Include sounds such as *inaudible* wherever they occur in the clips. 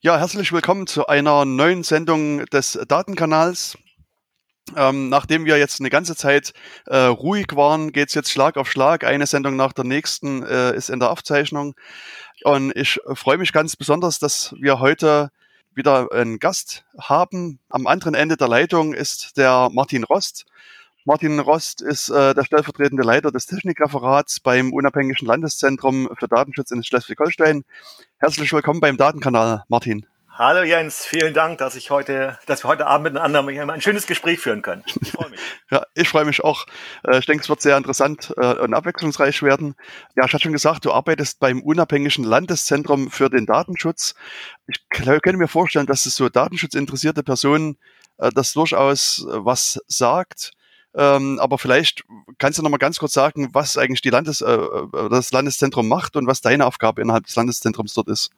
Ja, herzlich willkommen zu einer neuen Sendung des Datenkanals. Ähm, nachdem wir jetzt eine ganze Zeit äh, ruhig waren, geht's jetzt Schlag auf Schlag. Eine Sendung nach der nächsten äh, ist in der Aufzeichnung. Und ich freue mich ganz besonders, dass wir heute wieder einen Gast haben. Am anderen Ende der Leitung ist der Martin Rost. Martin Rost ist äh, der stellvertretende Leiter des Technikreferats beim Unabhängigen Landeszentrum für Datenschutz in Schleswig-Holstein. Herzlich willkommen beim Datenkanal, Martin. Hallo Jens, vielen Dank, dass ich heute, dass wir heute Abend miteinander ein schönes Gespräch führen können. Ich freue mich. *laughs* ja, ich freue mich auch. Äh, ich denke, es wird sehr interessant äh, und abwechslungsreich werden. Ja, ich hatte schon gesagt, du arbeitest beim Unabhängigen Landeszentrum für den Datenschutz. Ich könnte mir vorstellen, dass es so datenschutzinteressierte Personen äh, das durchaus was sagt. Ähm, aber vielleicht kannst du noch mal ganz kurz sagen, was eigentlich die Landes, äh, äh, das Landeszentrum macht und was deine Aufgabe innerhalb des Landeszentrums dort ist.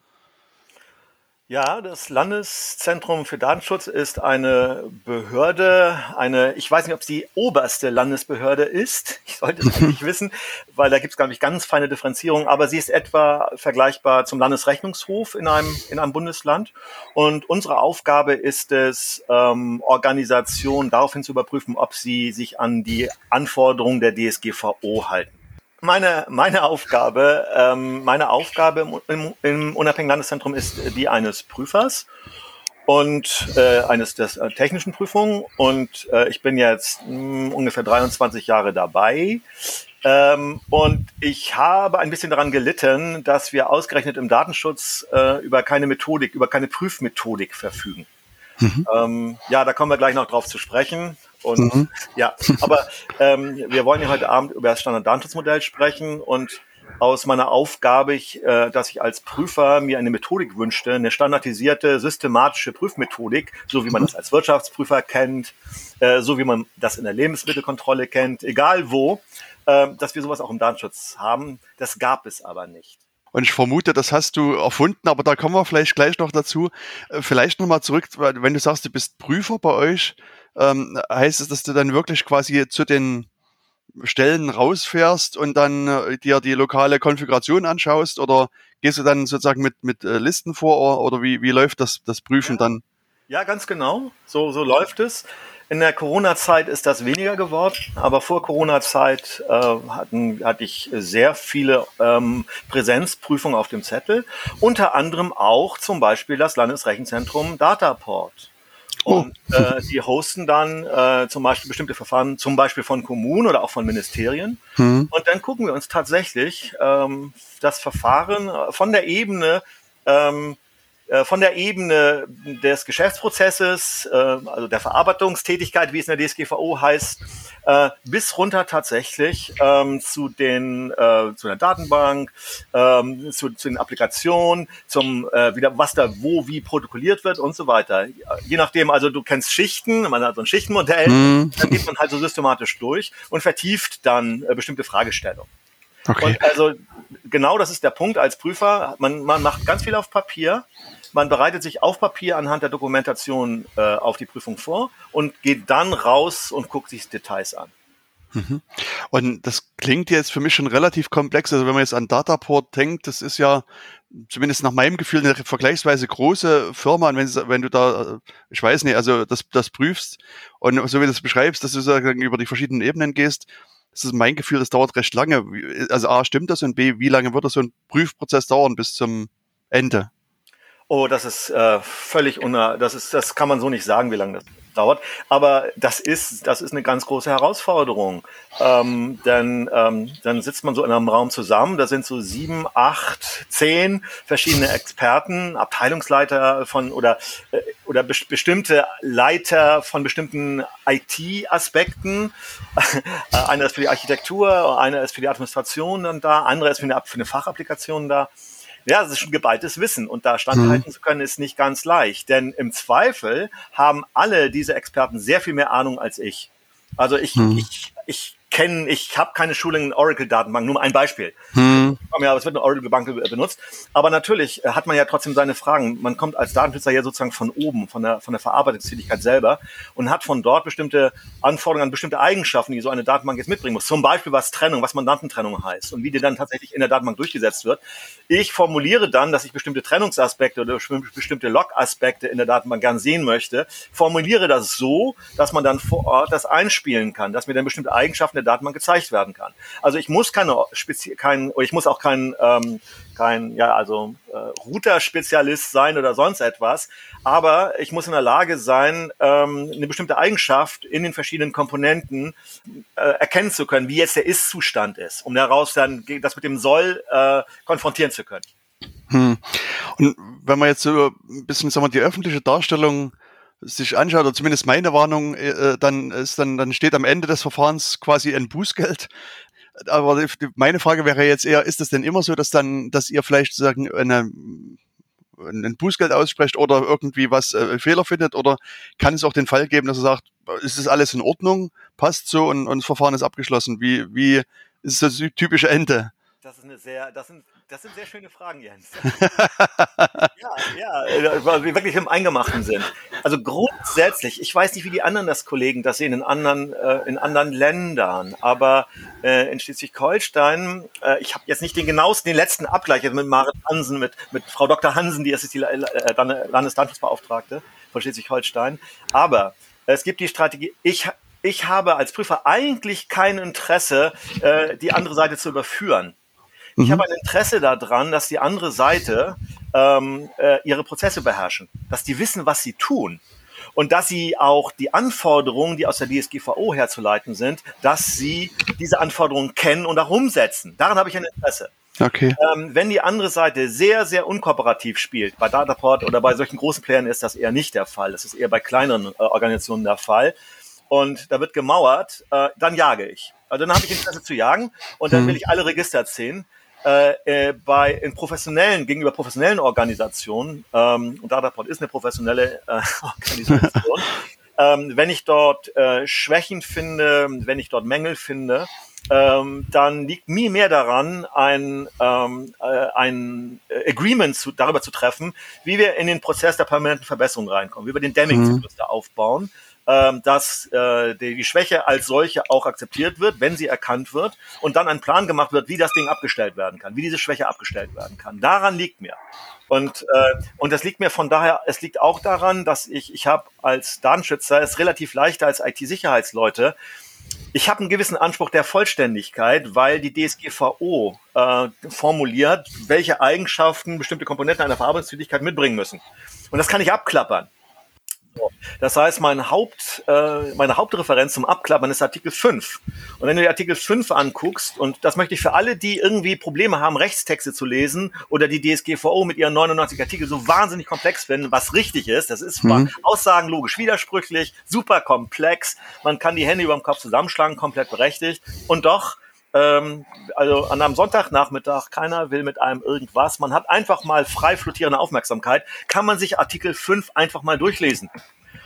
Ja, das Landeszentrum für Datenschutz ist eine Behörde, eine, ich weiß nicht, ob es die oberste Landesbehörde ist. *laughs* Ich sollte es eigentlich wissen, weil da gibt es, glaube ich, ganz feine Differenzierungen, aber sie ist etwa vergleichbar zum Landesrechnungshof in einem, in einem Bundesland. Und unsere Aufgabe ist es, ähm, Organisationen daraufhin zu überprüfen, ob sie sich an die Anforderungen der DSGVO halten meine, meine Aufgabe, ähm, meine Aufgabe im, im, im Unabhängigen Landeszentrum ist die eines Prüfers und äh, eines der äh, technischen Prüfungen. Und äh, ich bin jetzt mh, hm, ungefähr 23 Jahre dabei. Ähm, und ich habe ein bisschen daran gelitten, dass wir ausgerechnet im Datenschutz äh, über keine Methodik, über keine Prüfmethodik verfügen. Mhm. Ähm, ja, da kommen wir gleich noch drauf zu sprechen. Und mhm. ja, aber ähm, wir wollen ja heute Abend über das Standard-Datenschutzmodell sprechen und aus meiner Aufgabe, ich, äh, dass ich als Prüfer mir eine Methodik wünschte, eine standardisierte, systematische Prüfmethodik, so wie man das als Wirtschaftsprüfer kennt, äh, so wie man das in der Lebensmittelkontrolle kennt, egal wo, äh, dass wir sowas auch im Datenschutz haben. Das gab es aber nicht. Und ich vermute, das hast du erfunden, aber da kommen wir vielleicht gleich noch dazu. Äh, vielleicht nochmal zurück, wenn du sagst, du bist Prüfer bei euch, ähm, heißt es, dass du dann wirklich quasi zu den Stellen rausfährst und dann äh, dir die lokale Konfiguration anschaust oder gehst du dann sozusagen mit, mit äh, Listen vor oder wie, wie läuft das, das Prüfen ja. dann? Ja, ganz genau. So, so läuft es. In der Corona-Zeit ist das weniger geworden, aber vor Corona-Zeit äh, hatten, hatte ich sehr viele ähm, Präsenzprüfungen auf dem Zettel, unter anderem auch zum Beispiel das Landesrechenzentrum Dataport. Oh. Und äh, die hosten dann äh, zum Beispiel bestimmte Verfahren, zum Beispiel von Kommunen oder auch von Ministerien. Hm. Und dann gucken wir uns tatsächlich ähm, das Verfahren äh, von der Ebene ähm, äh, von der Ebene des Geschäftsprozesses, äh, also der Verarbeitungstätigkeit, wie es in der DSGVO heißt, äh, bis runter tatsächlich ähm, zu den zu der Datenbank, ähm, zu, zu den Applikationen, zum wieder was da wo wie protokolliert wird und so weiter. Je nachdem, also du kennst Schichten, man hat so ein Schichtenmodell, mhm. dann geht man halt so systematisch durch und vertieft dann bestimmte Fragestellungen. Okay. Und also genau das ist der Punkt als Prüfer. Man, man macht ganz viel auf Papier man bereitet sich auf Papier anhand der Dokumentation äh, auf die Prüfung vor und geht dann raus und guckt sich Details an. Mhm. Und das klingt jetzt für mich schon relativ komplex. Also wenn man jetzt an Dataport denkt, das ist ja zumindest nach meinem Gefühl eine vergleichsweise große Firma. Und wenn, wenn du da, ich weiß nicht, also das, das prüfst und so wie du das beschreibst, dass du sozusagen über die verschiedenen Ebenen gehst, das ist mein Gefühl, das dauert recht lange. Also A, stimmt das und B, wie lange wird das so ein Prüfprozess dauern bis zum Ende? Oh, das ist äh, völlig uner, das ist, das kann man so nicht sagen, wie lange das dauert. Aber das ist, das ist eine ganz große Herausforderung. Ähm, denn ähm, dann sitzt man so in einem Raum zusammen, da sind so sieben, acht, zehn verschiedene Experten, Abteilungsleiter von oder äh, oder be bestimmte Leiter von bestimmten IT-Aspekten. *laughs* einer ist für die Architektur, einer ist für die Administration dann da, andere ist für eine, für eine Fachapplikation da. Ja, das ist schon geballtes Wissen und da standhalten mhm. zu können ist nicht ganz leicht, denn im Zweifel haben alle diese Experten sehr viel mehr Ahnung als ich. Also ich, mhm. ich, ich kenne, ich habe keine Schule in Oracle-Datenbank, nur ein Beispiel. Hm. Ja, es wird eine Oracle-Bank benutzt. Aber natürlich hat man ja trotzdem seine Fragen. Man kommt als Datenschützer ja sozusagen von oben, von der, von der Verarbeitungstätigkeit selber und hat von dort bestimmte Anforderungen an bestimmte Eigenschaften, die so eine Datenbank jetzt mitbringen muss. Zum Beispiel was Trennung, was Mandantentrennung heißt und wie die dann tatsächlich in der Datenbank durchgesetzt wird. Ich formuliere dann, dass ich bestimmte Trennungsaspekte oder bestimmte Log-Aspekte in der Datenbank gern sehen möchte, formuliere das so, dass man dann vor Ort das einspielen kann, dass mir dann bestimmte Eigenschaften der Datenbank gezeigt werden kann. Also ich muss keine Spezi kein, ich muss auch kein, ähm, kein ja, also äh, Router-Spezialist sein oder sonst etwas, aber ich muss in der Lage sein, ähm, eine bestimmte Eigenschaft in den verschiedenen Komponenten äh, erkennen zu können, wie jetzt der Ist-Zustand ist, um daraus dann das mit dem Soll äh, konfrontieren zu können. Hm. Und wenn man jetzt so ein bisschen sagen wir, die öffentliche Darstellung sich anschaut, oder zumindest meine Warnung, äh, dann ist dann, dann steht am Ende des Verfahrens quasi ein Bußgeld. Aber meine Frage wäre jetzt eher, ist es denn immer so, dass dann, dass ihr vielleicht sozusagen eine, ein Bußgeld aussprecht oder irgendwie was äh, Fehler findet? Oder kann es auch den Fall geben, dass er sagt, ist das alles in Ordnung, passt so und, und das Verfahren ist abgeschlossen? Wie, wie ist das typische Ende? Das ist eine sehr, das sind, das sind sehr schöne Fragen, Jens. *laughs* ja, ja, äh, weil wir wirklich im Eingemachten sind. Also grundsätzlich, ich weiß nicht, wie die anderen das Kollegen das sehen in anderen, äh, in anderen Ländern, aber äh, in Schleswig-Holstein, äh, ich habe jetzt nicht den genauesten, den letzten Abgleich mit Marit Hansen, mit, mit Frau Dr. Hansen, die ist die äh, Landesdatenschutzbeauftragte von Schleswig-Holstein, aber es gibt die Strategie, ich ich habe als Prüfer eigentlich kein Interesse, äh, die andere Seite zu überführen. Ich mhm. habe ein Interesse daran, dass die andere Seite ähm, äh, ihre Prozesse beherrschen, dass die wissen, was sie tun und dass sie auch die Anforderungen, die aus der DSGVO herzuleiten sind, dass sie diese Anforderungen kennen und auch umsetzen. Daran habe ich ein Interesse. Okay. Ähm, wenn die andere Seite sehr, sehr unkooperativ spielt, bei Dataport oder bei solchen großen Playern ist das eher nicht der Fall. Das ist eher bei kleineren äh, Organisationen der Fall. Und da wird gemauert, äh, dann jage ich. Also dann habe ich Interesse zu jagen und dann mhm. will ich alle Register ziehen äh, äh, bei in professionellen, gegenüber professionellen Organisationen, ähm, und Dataport ist eine professionelle äh, *laughs* Organisation, ähm, wenn ich dort äh, Schwächen finde, wenn ich dort Mängel finde, ähm, dann liegt mir mehr daran, ein, ähm, äh, ein Agreement zu, darüber zu treffen, wie wir in den Prozess der permanenten Verbesserung reinkommen, wie wir den Deming-Zyklus mhm. da aufbauen ähm, dass äh, die, die Schwäche als solche auch akzeptiert wird, wenn sie erkannt wird und dann ein Plan gemacht wird, wie das Ding abgestellt werden kann, wie diese Schwäche abgestellt werden kann. Daran liegt mir. Und, äh, und das liegt mir von daher, es liegt auch daran, dass ich, ich habe als Datenschützer es relativ leichter als IT-Sicherheitsleute, ich habe einen gewissen Anspruch der Vollständigkeit, weil die DSGVO äh, formuliert, welche Eigenschaften bestimmte Komponenten einer Verarbeitungstätigkeit mitbringen müssen. Und das kann ich abklappern. Das heißt, mein Haupt, äh, meine Hauptreferenz zum Abklappern ist Artikel 5. Und wenn du dir Artikel 5 anguckst, und das möchte ich für alle, die irgendwie Probleme haben, Rechtstexte zu lesen oder die DSGVO mit ihren 99 Artikeln so wahnsinnig komplex finden, was richtig ist, das ist mhm. Aussagen logisch widersprüchlich, super komplex, man kann die Hände über dem Kopf zusammenschlagen, komplett berechtigt. Und doch ähm, also an einem Sonntagnachmittag, keiner will mit einem irgendwas. Man hat einfach mal frei flottierende Aufmerksamkeit. Kann man sich Artikel 5 einfach mal durchlesen.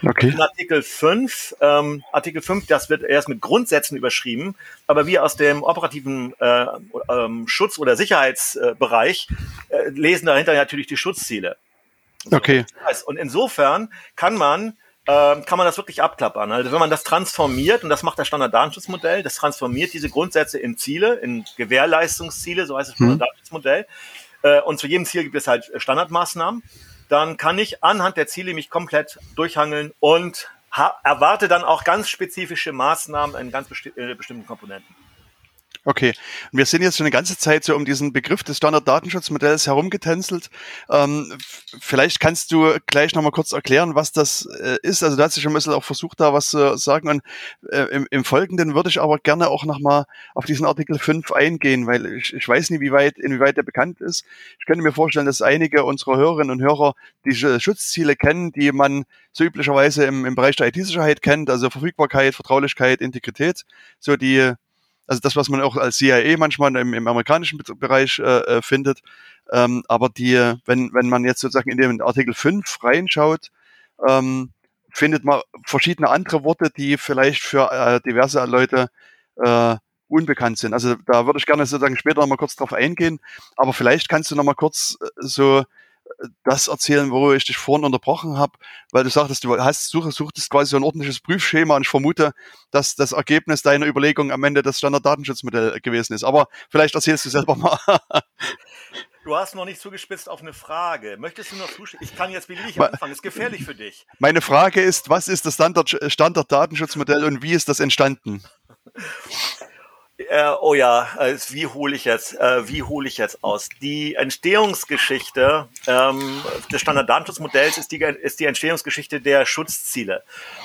Okay. In Artikel 5, ähm, Artikel 5, das wird erst mit Grundsätzen überschrieben, aber wir aus dem operativen äh, ähm, Schutz- oder Sicherheitsbereich äh, lesen dahinter natürlich die Schutzziele. Okay. Und insofern kann man ähm, kann man das wirklich abklappern. Also wenn man das transformiert, und das macht das Standarddatenschutzmodell, das transformiert diese Grundsätze in Ziele, in Gewährleistungsziele, so heißt das mhm. Standarddatenschutzmodell, äh, und zu jedem Ziel gibt es halt Standardmaßnahmen, dann kann ich anhand der Ziele mich komplett durchhangeln und erwarte dann auch ganz spezifische Maßnahmen in ganz besti äh, bestimmten Komponenten. Okay, wir sind jetzt schon eine ganze Zeit so um diesen Begriff des Standard-Datenschutzmodells herumgetänzelt. Ähm, vielleicht kannst du gleich nochmal kurz erklären, was das äh, ist. Also du hast ja schon ein bisschen auch versucht, da was zu sagen. Und äh, im, im, Folgenden würde ich aber gerne auch nochmal auf diesen Artikel 5 eingehen, weil ich, ich weiß nicht, wie weit, inwieweit der bekannt ist. Ich könnte mir vorstellen, dass einige unserer Hörerinnen und Hörer diese Schutzziele kennen, die man so üblicherweise im, im Bereich der IT-Sicherheit kennt, also Verfügbarkeit, Vertraulichkeit, Integrität, so die also das, was man auch als CIA manchmal im, im amerikanischen Bereich äh, äh, findet. Ähm, aber die, wenn, wenn man jetzt sozusagen in den Artikel 5 reinschaut, ähm, findet man verschiedene andere Worte, die vielleicht für äh, diverse Leute äh, unbekannt sind. Also da würde ich gerne sozusagen später nochmal kurz drauf eingehen, aber vielleicht kannst du nochmal kurz äh, so das erzählen, wo ich dich vorhin unterbrochen habe, weil du sagtest, du hast such, suchtest quasi so ein ordentliches Prüfschema und ich vermute, dass das Ergebnis deiner Überlegung am Ende das Standarddatenschutzmodell gewesen ist. Aber vielleicht erzählst du selber mal. *laughs* Du hast noch nicht zugespitzt auf eine Frage. Möchtest du noch zustimmen? Ich kann jetzt beliebig anfangen. Ist gefährlich für dich. Meine Frage ist, was ist das Standard, Standard-Datenschutzmodell und wie ist das entstanden? *laughs* Äh, oh ja, äh, wie hole ich jetzt, äh, wie hole ich jetzt aus? Die Entstehungsgeschichte ähm, des Standarddatenschutzmodells ist die, ist die Entstehungsgeschichte der Schutzziele.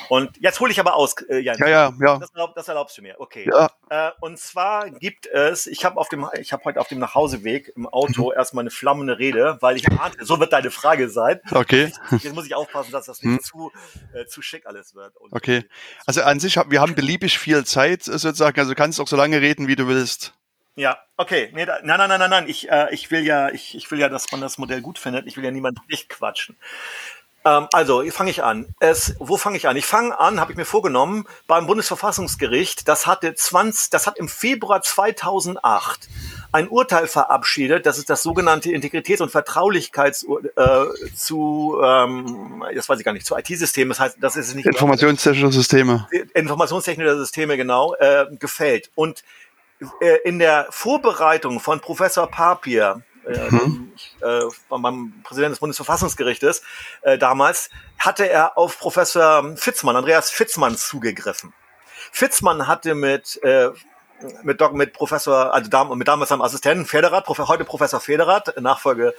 Und jetzt hole ich aber aus, äh, Jan. Ja, ja, ja. Das, erlaub, das erlaubst du mir. Okay. Ja. Äh, und zwar gibt es, ich habe auf dem, ich habe heute auf dem Nachhauseweg im Auto mhm. erstmal eine flammende Rede, weil ich ahnte, so wird deine Frage sein. Okay. Jetzt muss ich aufpassen, dass das nicht mhm. zu, äh, zu schick alles wird. Und okay. Also an sich, wir haben beliebig viel Zeit sozusagen, also kannst auch so lange reden, wie du willst. Ja, okay. Nee, da, nein, nein, nein, nein, nein. Ich, äh, ich will ja, ich, ich will ja, dass man das Modell gut findet. Ich will ja niemand nicht quatschen. Ähm, also, fange ich an. Es, wo fange ich an? Ich fange an, habe ich mir vorgenommen, beim Bundesverfassungsgericht. Das hatte 20, das hat im Februar 2008 ein Urteil verabschiedet. Das ist das sogenannte Integritäts- und Vertraulichkeits äh, zu, ähm, das weiß ich gar nicht, zu IT-Systemen. Das heißt, das ist nicht informationstechnische Systeme. Informationstechnische Systeme genau äh, gefällt. Und äh, in der Vorbereitung von Professor Papier äh, mhm. äh, beim Präsidenten des Bundesverfassungsgerichtes äh, damals, hatte er auf Professor Fitzmann, Andreas Fitzmann zugegriffen. Fitzmann hatte mit äh, mit, Doc, mit Professor, also dam, mit damals seinem Assistenten Federath, Prof, heute Professor Federath, Nachfolge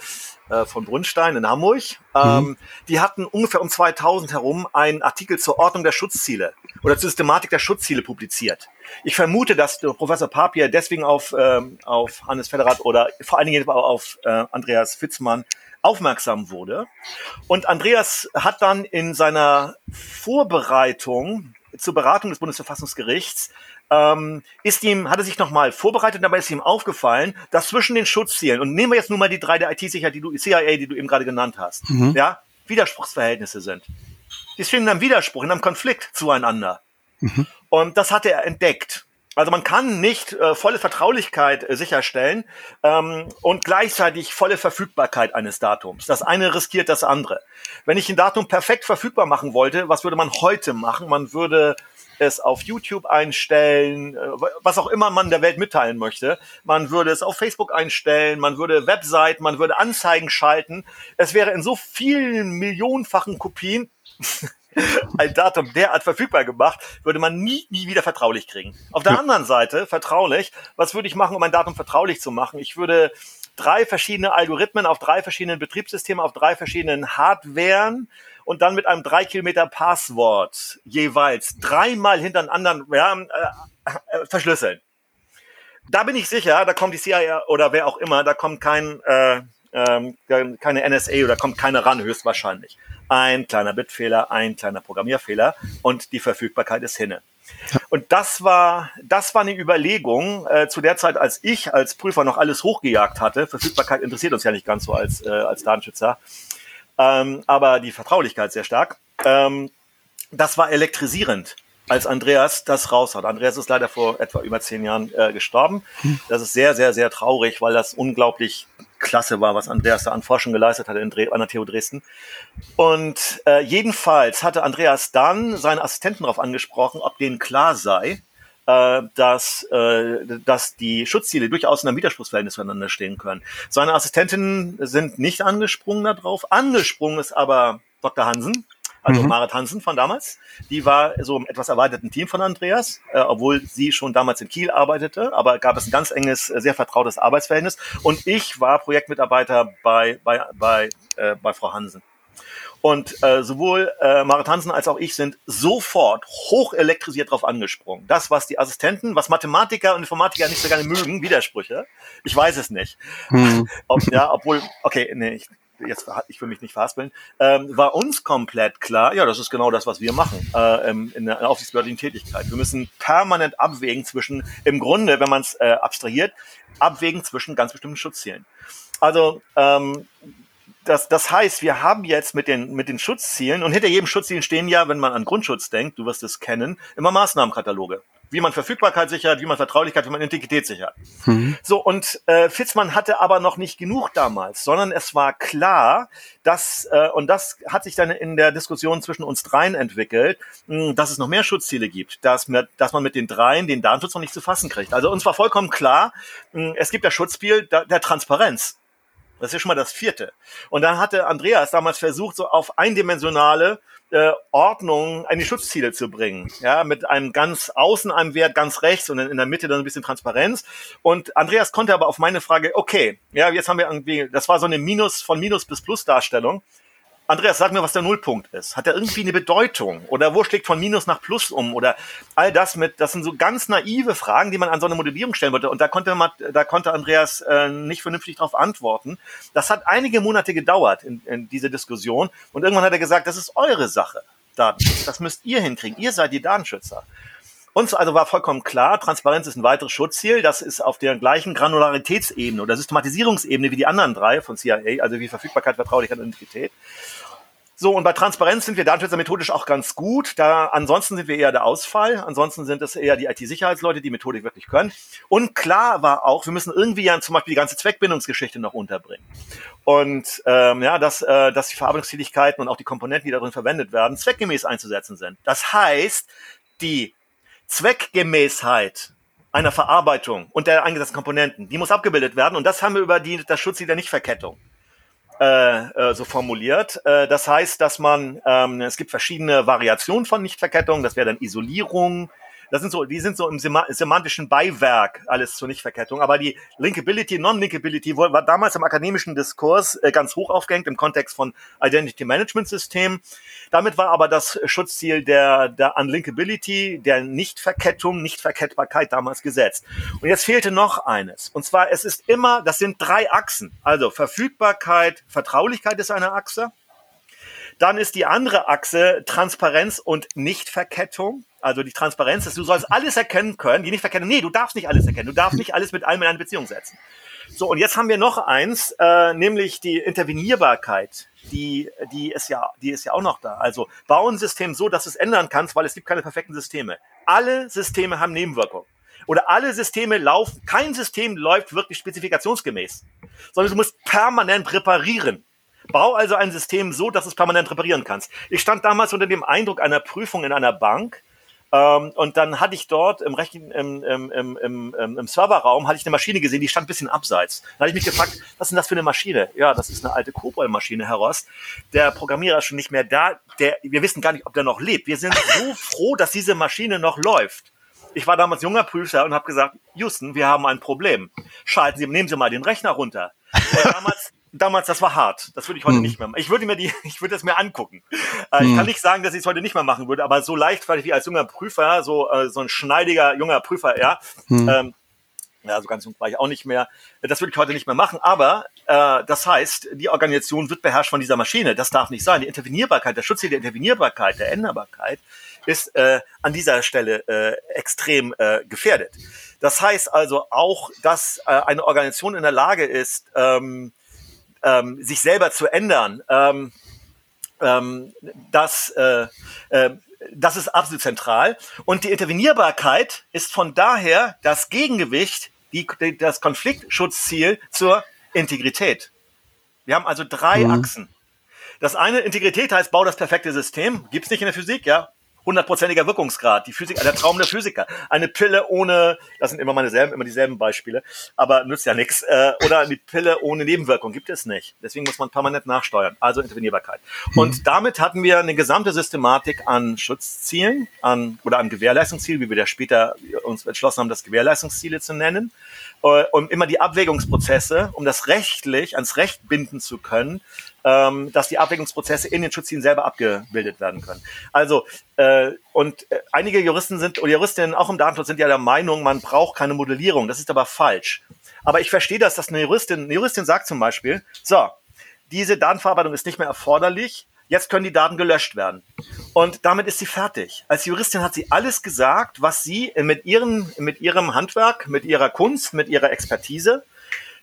äh, von Brunstein in Hamburg. Ähm, mhm. Die hatten ungefähr um 2000 herum einen Artikel zur Ordnung der Schutzziele oder zur Systematik der Schutzziele publiziert. Ich vermute, dass Professor Papier deswegen auf, ähm, auf Hannes Federath oder vor allen Dingen auf äh, Andreas Fitzmann aufmerksam wurde. Und Andreas hat dann in seiner Vorbereitung zur Beratung des Bundesverfassungsgerichts ähm, ist ihm, hat er sich nochmal vorbereitet, dabei ist ihm aufgefallen, dass zwischen den Schutzzielen, und nehmen wir jetzt nur mal die drei der IT-Sicherheit, die du, CIA, die du eben gerade genannt hast, mhm. ja, Widerspruchsverhältnisse sind. Die stehen in einem Widerspruch, in einem Konflikt zueinander. Mhm. Und das hat er entdeckt. Also man kann nicht äh, volle Vertraulichkeit äh, sicherstellen ähm, und gleichzeitig volle Verfügbarkeit eines Datums. Das eine riskiert das andere. Wenn ich ein Datum perfekt verfügbar machen wollte, was würde man heute machen? Man würde es auf YouTube einstellen, äh, was auch immer man der Welt mitteilen möchte. Man würde es auf Facebook einstellen, man würde Webseiten, man würde Anzeigen schalten. Es wäre in so vielen millionenfachen Kopien *laughs* ein Datum derart verfügbar gemacht, würde man nie, nie wieder vertraulich kriegen. Auf der anderen Seite, vertraulich, was würde ich machen, um ein Datum vertraulich zu machen? Ich würde drei verschiedene Algorithmen auf drei verschiedenen Betriebssystemen, auf drei verschiedenen Hardwaren und dann mit einem drei Kilometer Passwort jeweils dreimal hintereinander ja, äh, äh, verschlüsseln. Da bin ich sicher, da kommt die CIA oder wer auch immer, da kommt kein äh, ähm, keine NSA oder kommt keiner ran, höchstwahrscheinlich. Ein kleiner Bitfehler, ein kleiner Programmierfehler und die Verfügbarkeit ist hinne. Und das war, das war eine Überlegung äh, zu der Zeit, als ich als Prüfer noch alles hochgejagt hatte. Verfügbarkeit interessiert uns ja nicht ganz so als, äh, als Datenschützer ähm, aber die Vertraulichkeit sehr stark. Ähm, das war elektrisierend, als Andreas das raus hat. Andreas ist leider vor etwa über zehn Jahren äh, gestorben. Das ist sehr, sehr, sehr traurig, weil das unglaublich klasse war, was Andreas da an Forschung geleistet hat in an der TU Dresden. Und äh, jedenfalls hatte Andreas dann seinen Assistenten darauf angesprochen, ob denen klar sei, äh, dass, äh, dass die Schutzziele durchaus in einem Widerspruchsverhältnis zueinander stehen können. Seine Assistentinnen sind nicht angesprungen darauf. Angesprungen ist aber Dr. Hansen, also mhm. Marit Hansen von damals. Die war so im etwas erweiterten Team von Andreas, äh, obwohl sie schon damals in Kiel arbeitete, aber gab es ein ganz enges, äh, sehr vertrautes Arbeitsverhältnis. Und ich war Projektmitarbeiter bei, bei, bei, äh, bei Frau Hansen. Und äh, sowohl äh, Marit Hansen als auch ich sind sofort hoch elektrisiert drauf angesprungen. Das, was die Assistenten, was Mathematiker und Informatiker nicht so gerne mögen, Widersprüche. Ich weiß es nicht. Hm. Ob, ja, obwohl, okay, nee, ich, jetzt ich will mich nicht verhaspeln, ähm, war uns komplett klar, ja, das ist genau das, was wir machen äh, in der aufsichtsbehördlichen Tätigkeit. Wir müssen permanent abwägen zwischen, im Grunde, wenn man es äh, abstrahiert, abwägen zwischen ganz bestimmten Schutzzielen. Also ähm, das, das heißt, wir haben jetzt mit den, mit den Schutzzielen und hinter jedem Schutzziel stehen ja, wenn man an Grundschutz denkt, du wirst es kennen, immer Maßnahmenkataloge. wie man Verfügbarkeit sichert, wie man Vertraulichkeit, wie man Integrität sichert. Mhm. So, und äh, Fitzmann hatte aber noch nicht genug damals, sondern es war klar, dass, äh, und das hat sich dann in der Diskussion zwischen uns dreien entwickelt, mh, hm, dass es noch mehr Schutzziele gibt, dass, mir, dass man mit den dreien den Datenschutz noch nicht zu fassen kriegt. Also uns war vollkommen klar, mh, hm, es gibt das Schutzziel der, der Transparenz. Das ist ja schon mal das vierte. Und dann hatte Andreas damals versucht, so auf eindimensionale äh, Ordnung die Schutzziele zu bringen. Ja, mit einem ganz außen einem Wert ganz rechts und in der Mitte dann ein bisschen Transparenz. Und Andreas konnte aber auf meine Frage, okay, ja, jetzt haben wir irgendwie, das war so eine Minus von Minus bis Plus Darstellung. Andreas, sag mir, was der Nullpunkt ist. Hat er irgendwie eine Bedeutung? Oder wo schlägt von Minus nach Plus um? Oder all das mit, das sind so ganz naive Fragen, die man an so eine Modellierung stellen wollte. Und da konnte man, da konnte Andreas äh, nicht vernünftig darauf antworten. Das hat einige Monate gedauert in, in diese Diskussion. Und irgendwann hat er gesagt, das ist eure Sache. Datenschutz. Das müsst ihr hinkriegen. Ihr seid die Datenschützer. Uns also war vollkommen klar, Transparenz ist ein weiteres Schutzziel. Das ist auf der gleichen Granularitätsebene oder Systematisierungsebene wie die anderen drei von CIA, also wie Verfügbarkeit, Vertraulichkeit und Integrität. So, und bei Transparenz sind wir Datenschützer methodisch auch ganz gut. Da, ansonsten sind wir eher der Ausfall. Ansonsten sind es eher die IT-Sicherheitsleute, die Methodik wirklich können. Und klar war auch, wir müssen irgendwie ja zum Beispiel die ganze Zweckbindungsgeschichte noch unterbringen. Und ähm, ja, dass, äh, dass die Verarbeitungstätigkeiten und auch die Komponenten, die darin verwendet werden, zweckgemäß einzusetzen sind. Das heißt, die Zweckgemäßheit einer Verarbeitung und der eingesetzten Komponenten, die muss abgebildet werden. Und das haben wir über die, das Schutz der Nichtverkettung äh, äh, so formuliert. Äh, das heißt, dass man, ähm, es gibt verschiedene Variationen von Nichtverkettung, das wäre dann Isolierung, das sind so, die sind so im semantischen Beiwerk alles zur Nichtverkettung. Aber die Linkability, Non-Linkability war damals im akademischen Diskurs äh, ganz hoch aufgehängt im Kontext von Identity Management System. Damit war aber das Schutzziel der, der Unlinkability, der Nichtverkettung, Nichtverkettbarkeit damals gesetzt. Und jetzt fehlte noch eines. Und zwar, es ist immer, das sind drei Achsen. Also Verfügbarkeit, Vertraulichkeit ist eine Achse. Dann ist die andere Achse Transparenz und Nichtverkettung. Also die Transparenz ist, du sollst alles erkennen können, die nicht erkennen. Nee, du darfst nicht alles erkennen. Du darfst nicht alles mit allem in eine Beziehung setzen. So, und jetzt haben wir noch eins, äh, nämlich die Intervenierbarkeit. Die, die, ist ja, die ist ja auch noch da. Also bau ein System so, dass es ändern kannst, weil es gibt keine perfekten Systeme. Alle Systeme haben Nebenwirkungen. Oder alle Systeme laufen, kein System läuft wirklich spezifikationsgemäß, sondern du musst permanent reparieren. Bau also ein System so, dass es permanent reparieren kannst. Ich stand damals unter dem Eindruck einer Prüfung in einer Bank, ähm, und dann hatte ich dort im, Rechen, im, im, im, im, im Serverraum hatte ich eine Maschine gesehen, die stand ein bisschen abseits. Da hatte ich mich gefragt, was ist denn das für eine Maschine? Ja, das ist eine alte Cobol-Maschine, Herr Rost. Der Programmierer ist schon nicht mehr da. Der, wir wissen gar nicht, ob der noch lebt. Wir sind so *laughs* froh, dass diese Maschine noch läuft. Ich war damals junger Prüfer und habe gesagt, Houston, wir haben ein Problem. Schalten Sie, nehmen Sie mal den Rechner runter. Und damals damals, das war hart. Das würde ich heute hm. nicht mehr machen. Ich würde mir die, *laughs* ich würde es mir angucken. Äh, hm. Ich kann nicht sagen, dass ich es heute nicht mehr machen würde, aber so leicht vielleicht wie als junger Prüfer, so, äh, so ein schneidiger junger Prüfer, ja. Hm. Ähm, ja, so ganz jung war ich auch nicht mehr. Das würde ich heute nicht mehr machen. Aber äh, das heißt, die Organisation wird beherrscht von dieser Maschine. Das darf nicht sein. Die Intervenierbarkeit, der Schutz der Intervenierbarkeit, der Änderbarkeit ist äh, an dieser Stelle äh, extrem äh, gefährdet. Das heißt also auch, dass äh, eine Organisation in der Lage ist, ähm, ähm, sich selber zu ändern, ähm, ähm, das, äh, äh, das ist absolut zentral. Und die Intervenierbarkeit ist von daher das Gegengewicht, die, das Konfliktschutzziel zur Integrität. Wir haben also drei mhm. Achsen. Das eine, Integrität heißt, bau das perfekte System. Gibt's nicht in der Physik, ja hundertprozentiger Wirkungsgrad. Die Physik, der Traum der Physiker. Eine Pille ohne, das sind immer meine selben, immer dieselben Beispiele, aber nützt ja nichts. Äh, oder eine Pille ohne Nebenwirkung gibt es nicht. Deswegen muss man permanent nachsteuern. Also Intervenierbarkeit. Mhm. Und damit hatten wir eine gesamte Systematik an Schutzzielen, an oder an Gewährleistungszielen, wie wir da später uns entschlossen haben, das Gewährleistungsziele zu nennen, äh, um immer die Abwägungsprozesse, um das rechtlich ans Recht binden zu können, ähm, dass die Abwägungsprozesse in den Schutzzielen selber abgebildet werden können. Also äh, und äh, einige Juristen sind oder Juristinnen auch im Datenschutz sind ja der Meinung, man braucht keine Modellierung. Das ist aber falsch. Aber ich verstehe das, dass eine Juristin, eine Juristin sagt zum Beispiel, so, diese Datenverarbeitung ist nicht mehr erforderlich, jetzt können die Daten gelöscht werden. Und damit ist sie fertig. Als Juristin hat sie alles gesagt, was sie mit, ihren, mit ihrem Handwerk, mit ihrer Kunst, mit ihrer Expertise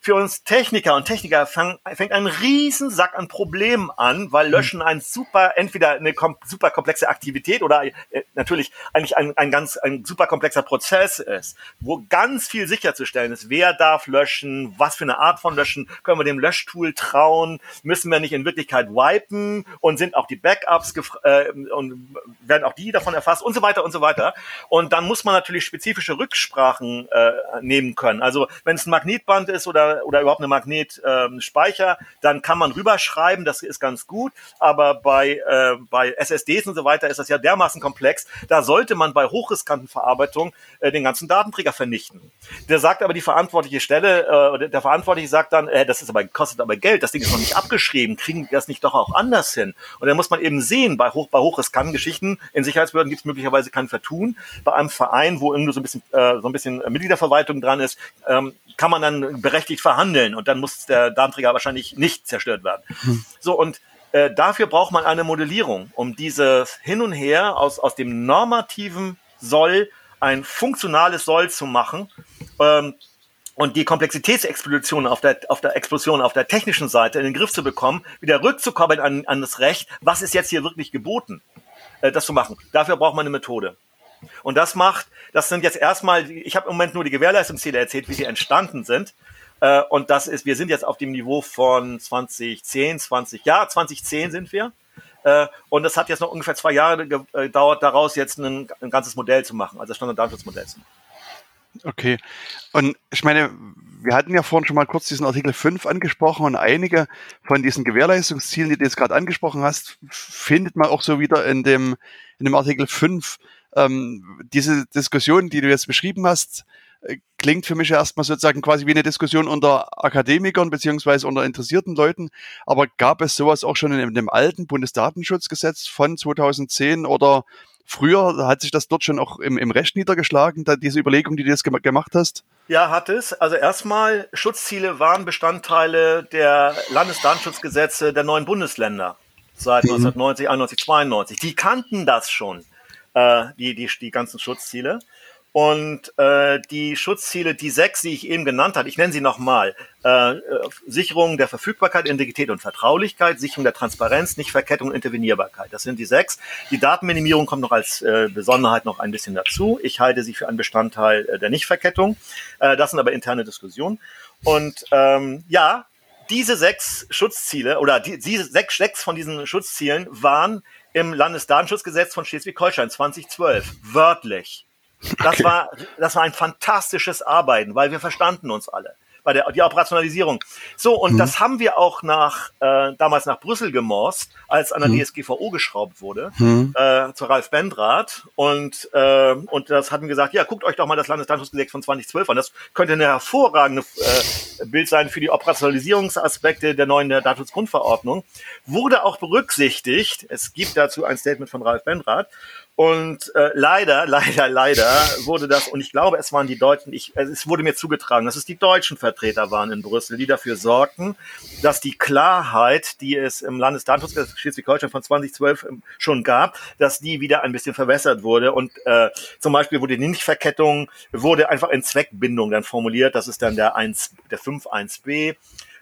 für uns Techniker und Techniker fang, fängt ein Riesensack an Problemen an, weil Löschen ein super, entweder eine kom super komplexe Aktivität oder äh, natürlich eigentlich ein, ein ganz ein super komplexer Prozess ist, wo ganz viel sicherzustellen ist. Wer darf löschen? Was für eine Art von Löschen? Können wir dem Löschtool trauen? Müssen wir nicht in Wirklichkeit wipen? Und sind auch die Backups äh, und werden auch die davon erfasst und so weiter und so weiter. Und dann muss man natürlich spezifische Rücksprachen äh, nehmen können. Also wenn es ein Magnetband ist oder, oder überhaupt eine Magnetspeicher, ähm, dann kann man rüberschreiben, das ist ganz gut. Aber bei, äh, bei SSDs und so weiter ist das ja dermaßen komplex. Da sollte man bei hochriskanten Verarbeitung äh, den ganzen Datenträger vernichten. Der sagt aber die verantwortliche Stelle, äh, der Verantwortliche sagt dann, äh, das ist aber, kostet aber Geld, das Ding ist noch nicht abgeschrieben, kriegen wir das nicht doch auch anders hin? Und dann muss man eben sehen, bei, hoch, bei hochriskanten Geschichten in Sicherheitsbehörden gibt es möglicherweise kein Vertun. Bei einem Verein, wo irgendwie so ein bisschen, äh, so ein bisschen Mitgliederverwaltung dran ist, ähm, kann man dann berechtigt verhandeln und dann muss der Datenträger wahrscheinlich nicht zerstört werden. Hm. So und äh, dafür braucht man eine Modellierung, um dieses Hin und Her aus, aus dem normativen Soll ein funktionales Soll zu machen. Ähm, und die Komplexitätsexplosion auf der, auf der Explosion auf der technischen Seite in den Griff zu bekommen, wieder rückzukoppeln an, an das Recht, was ist jetzt hier wirklich geboten, äh, das zu machen. Dafür braucht man eine Methode. Und das macht, das sind jetzt erstmal, ich habe im Moment nur die Gewährleistungsziele erzählt, wie sie entstanden sind. Äh, und das ist, wir sind jetzt auf dem Niveau von 2010, 20, ja, 2010 sind wir. Äh, und es hat jetzt noch ungefähr zwei Jahre äh, gedauert, daraus jetzt ein, ein ganzes Modell zu machen, also Standard-Datenschutzmodell zu machen. Okay. Und ich meine, wir hatten ja vorhin schon mal kurz diesen Artikel 5 angesprochen und einige von diesen Gewährleistungszielen, die du jetzt gerade angesprochen hast, findet man auch so wieder in dem, in dem Artikel 5. Ähm, diese Diskussion, die du jetzt beschrieben hast, klingt für mich erstmal sozusagen quasi wie eine Diskussion unter Akademikern beziehungsweise unter interessierten Leuten. Aber gab es sowas auch schon in dem alten Bundesdatenschutzgesetz von 2010 oder früher? Hat sich das dort schon auch im, im Recht niedergeschlagen, da diese Überlegung, die du jetzt gemacht hast? Ja, hat es. Also erstmal, Schutzziele waren Bestandteile der Landesdatenschutzgesetze der neuen Bundesländer seit mhm. 1990, 91, 92. Die kannten das schon, äh, die, die, die ganzen Schutzziele. Und äh, die Schutzziele, die sechs, die ich eben genannt habe, ich nenne sie nochmal. Äh, äh, Sicherung der Verfügbarkeit, Integrität und Vertraulichkeit, Sicherung der Transparenz, Nichtverkettung, Intervenierbarkeit. Das sind die sechs. Die Datenminimierung kommt noch als äh, Besonderheit noch ein bisschen dazu. Ich halte sie für einen Bestandteil äh, der Nichtverkettung. Äh, das sind aber interne Diskussionen. Und ähm, ja, diese sechs Schutzziele oder die, diese sechs, sechs von diesen Schutzzielen waren im Landesdatenschutzgesetz von Schleswig-Holstein 2012 wörtlich. Das okay. war, das war ein fantastisches Arbeiten, weil wir verstanden uns alle bei der die Operationalisierung. So und mhm. das haben wir auch nach äh, damals nach Brüssel gemorst, als an der mhm. DSGVO geschraubt wurde mhm. äh, zu Ralf Bendrath und äh, und das hatten gesagt, ja guckt euch doch mal das Landesdatenschutzgesetz von 2012 an. Das könnte eine hervorragende äh, Bild sein für die Operationalisierungsaspekte der neuen Datenschutzgrundverordnung. Wurde auch berücksichtigt. Es gibt dazu ein Statement von Ralf Bendrath und äh, leider, *laughs* leider, leider wurde das, und ich glaube, es waren die Deutschen, ich, es wurde mir zugetragen, dass es die deutschen Vertreter waren in Brüssel, die dafür sorgten, dass die Klarheit, die es im Landesdatenschutzgesetz Schleswig-Holstein von 2012 ähm, schon gab, dass die wieder ein bisschen verwässert wurde. Und äh, zum Beispiel wurde die Nichtverkettung, wurde einfach in Zweckbindung dann formuliert, das ist dann der 1, der 5.1b.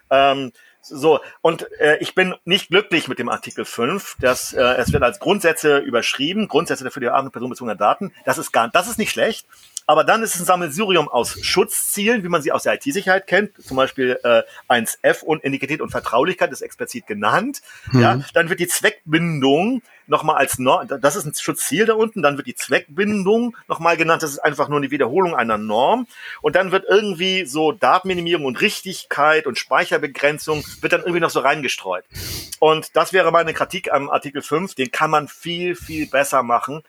Ähm, so, und äh, ich bin nicht glücklich mit dem Artikel 5. Das, äh, es wird als Grundsätze überschrieben, Grundsätze dafür die Art personenbezogener Daten. Das ist gar, das ist nicht schlecht. Aber dann ist es ein Sammelsurium aus Schutzzielen, wie man sie aus der IT-Sicherheit kennt, zum Beispiel äh, 1F und Integrität und Vertraulichkeit ist explizit genannt. Mhm. Ja, dann wird die Zweckbindung nochmal als Norm, das ist ein Schutzziel da unten, dann wird die Zweckbindung nochmal genannt, das ist einfach nur eine Wiederholung einer Norm. Und dann wird irgendwie so Datenminimierung und Richtigkeit und Speicherbegrenzung wird dann irgendwie noch so reingestreut. Und das wäre meine Kritik am Artikel 5, den kann man viel, viel besser machen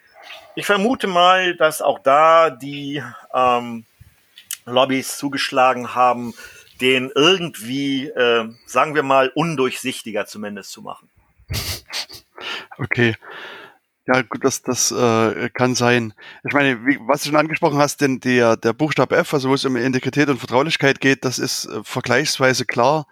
ich vermute mal, dass auch da die ähm, Lobbys zugeschlagen haben, den irgendwie, äh, sagen wir mal, undurchsichtiger zumindest zu machen. *laughs* Okay. Ja, gut, das, das äh, kann sein. Ich meine, wie, was du schon angesprochen hast, denn der, der Buchstabe F, also wo es um Integrität und Vertraulichkeit geht, das ist äh, vergleichsweise klar.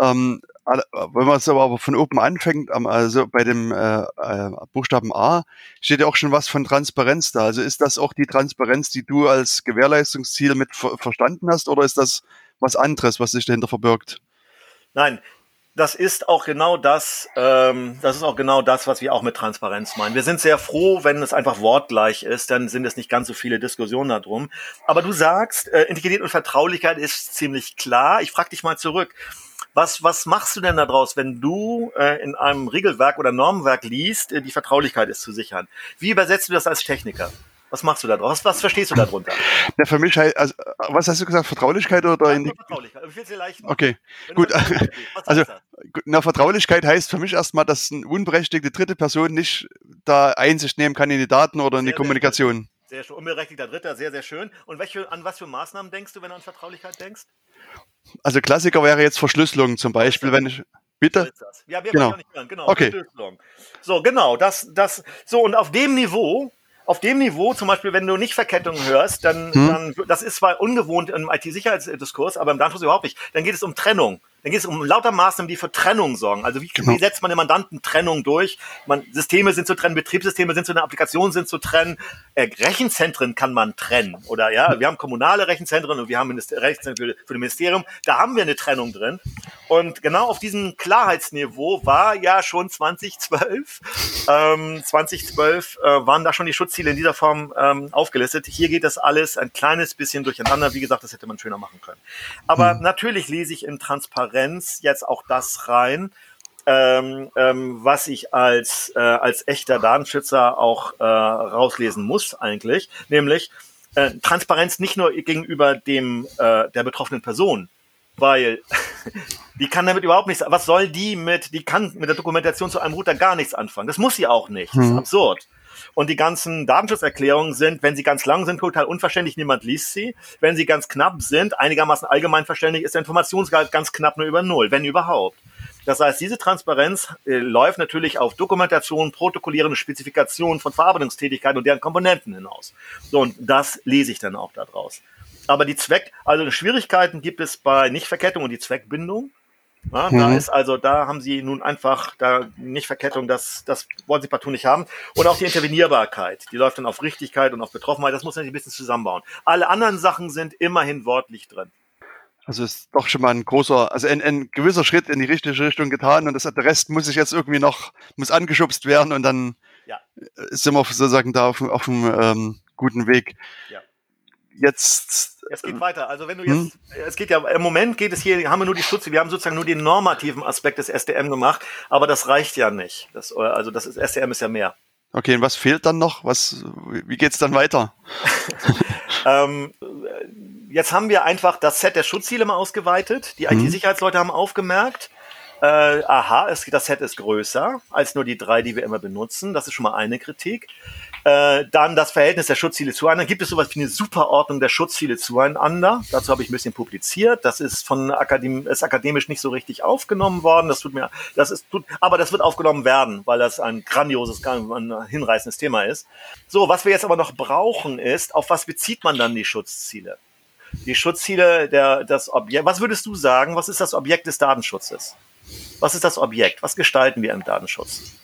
Ähm, wenn man es aber von oben anfängt, also bei dem äh, äh, Buchstaben A steht ja auch schon was von Transparenz da. Also ist das auch die Transparenz, die du als Gewährleistungsziel mit ver verstanden hast, oder ist das was anderes, was sich dahinter verbirgt? Nein, das ist auch genau das, ähm, das ist auch genau das, was wir auch mit Transparenz meinen. Wir sind sehr froh, wenn es einfach wortgleich ist, dann sind es nicht ganz so viele Diskussionen darum. Aber du sagst, äh, Integrität und Vertraulichkeit ist ziemlich klar. Ich frage dich mal zurück. Was, was machst du denn daraus, wenn du äh, in einem Regelwerk oder Normenwerk liest, äh, die Vertraulichkeit ist zu sichern? Wie übersetzt du das als Techniker? Was machst du da draus? Was, verstehst du darunter? Ja, für mich heißt, also, was hast du gesagt, Vertraulichkeit oder? Ja, Vertraulichkeit. Ich will dir leicht okay, gut. *laughs* Also, na, Vertraulichkeit heißt für mich erstmal, dass eine unberechtigte dritte Person nicht da Einsicht nehmen kann in die Daten oder in die Kommunikation. Sehr schön. Unberechtigter Dritter, sehr, sehr schön. Und welche, an was für Maßnahmen denkst du, wenn du an Vertraulichkeit denkst? Also Klassiker wäre jetzt Verschlüsselung zum Beispiel, wenn ich. Bitte? Ja, wir genau. nicht hören. Genau, okay. Verschlüsselung. So, genau, das, das, so, und auf dem Niveau auf dem Niveau, zum Beispiel, wenn du nicht Verkettungen hörst, dann, hm. dann das ist zwar ungewohnt im IT-Sicherheitsdiskurs, aber im Datenschutz überhaupt nicht. Dann geht es um Trennung. Dann geht es um lauter Maßnahmen, die für Trennung sorgen. Also wie, genau. wie setzt man den Mandanten Trennung durch? Man, Systeme sind zu trennen, Betriebssysteme sind zu trennen, Applikationen sind zu trennen, äh, Rechenzentren kann man trennen. Oder ja, wir haben kommunale Rechenzentren und wir haben Rechenzentren für, für das Ministerium. Da haben wir eine Trennung drin. Und genau auf diesem Klarheitsniveau war ja schon 2012, ähm, 2012 äh, waren da schon die Schutzziele in dieser Form ähm, aufgelistet. Hier geht das alles ein kleines bisschen durcheinander. Wie gesagt, das hätte man schöner machen können. Aber hm. natürlich lese ich in Transparenz Transparenz jetzt auch das rein, ähm, ähm, was ich als, äh, als echter Datenschützer auch äh, rauslesen muss eigentlich, nämlich äh, Transparenz nicht nur gegenüber dem äh, der betroffenen Person, weil *laughs* die kann damit überhaupt nichts. Was soll die mit? Die kann mit der Dokumentation zu einem Router gar nichts anfangen. Das muss sie auch nicht. Das ist mhm. absurd. Und die ganzen Datenschutzerklärungen sind, wenn sie ganz lang sind, total unverständlich, niemand liest sie. Wenn sie ganz knapp sind, einigermaßen allgemein verständlich, ist der Informationsgehalt ganz knapp nur über Null, wenn überhaupt. Das heißt, diese Transparenz äh, läuft natürlich auf Dokumentation, protokollierende Spezifikationen von Verarbeitungstätigkeiten und deren Komponenten hinaus. So, und das lese ich dann auch daraus. Aber die Zweck, also Schwierigkeiten gibt es bei Nichtverkettung und die Zweckbindung. Ja, mhm. Da ist also, da haben sie nun einfach da nicht Verkettung, das, das wollen sie partout nicht haben. Und auch die Intervenierbarkeit, die läuft dann auf Richtigkeit und auf Betroffenheit, das muss man sich ein bisschen zusammenbauen. Alle anderen Sachen sind immerhin wortlich drin. Also ist doch schon mal ein großer, also ein, ein gewisser Schritt in die richtige Richtung getan und das, der Rest muss sich jetzt irgendwie noch, muss angeschubst werden und dann ja. sind wir sozusagen da auf, auf einem ähm, guten Weg. Ja jetzt. Es geht weiter. Also wenn du jetzt, hm? es geht ja, im Moment geht es hier, haben wir nur die Schutze, wir haben sozusagen nur den normativen Aspekt des SDM gemacht, aber das reicht ja nicht. Das, also das ist, SDM ist ja mehr. Okay, und was fehlt dann noch? Was, wie geht's dann weiter? *laughs* ähm, jetzt haben wir einfach das Set der Schutzziele mal ausgeweitet. Die hm? IT-Sicherheitsleute haben aufgemerkt, äh, aha, es, das Set ist größer als nur die drei, die wir immer benutzen. Das ist schon mal eine Kritik. Äh, dann das Verhältnis der Schutzziele zueinander. Gibt es sowas wie eine Superordnung der Schutzziele zueinander? Dazu habe ich ein bisschen publiziert. Das ist von Akadem ist akademisch nicht so richtig aufgenommen worden. Das tut mir, das ist, tut, aber das wird aufgenommen werden, weil das ein grandioses, ein hinreißendes Thema ist. So, was wir jetzt aber noch brauchen ist, auf was bezieht man dann die Schutzziele? Die Schutzziele der, das Objekt. Was würdest du sagen? Was ist das Objekt des Datenschutzes? Was ist das Objekt? Was gestalten wir im Datenschutz?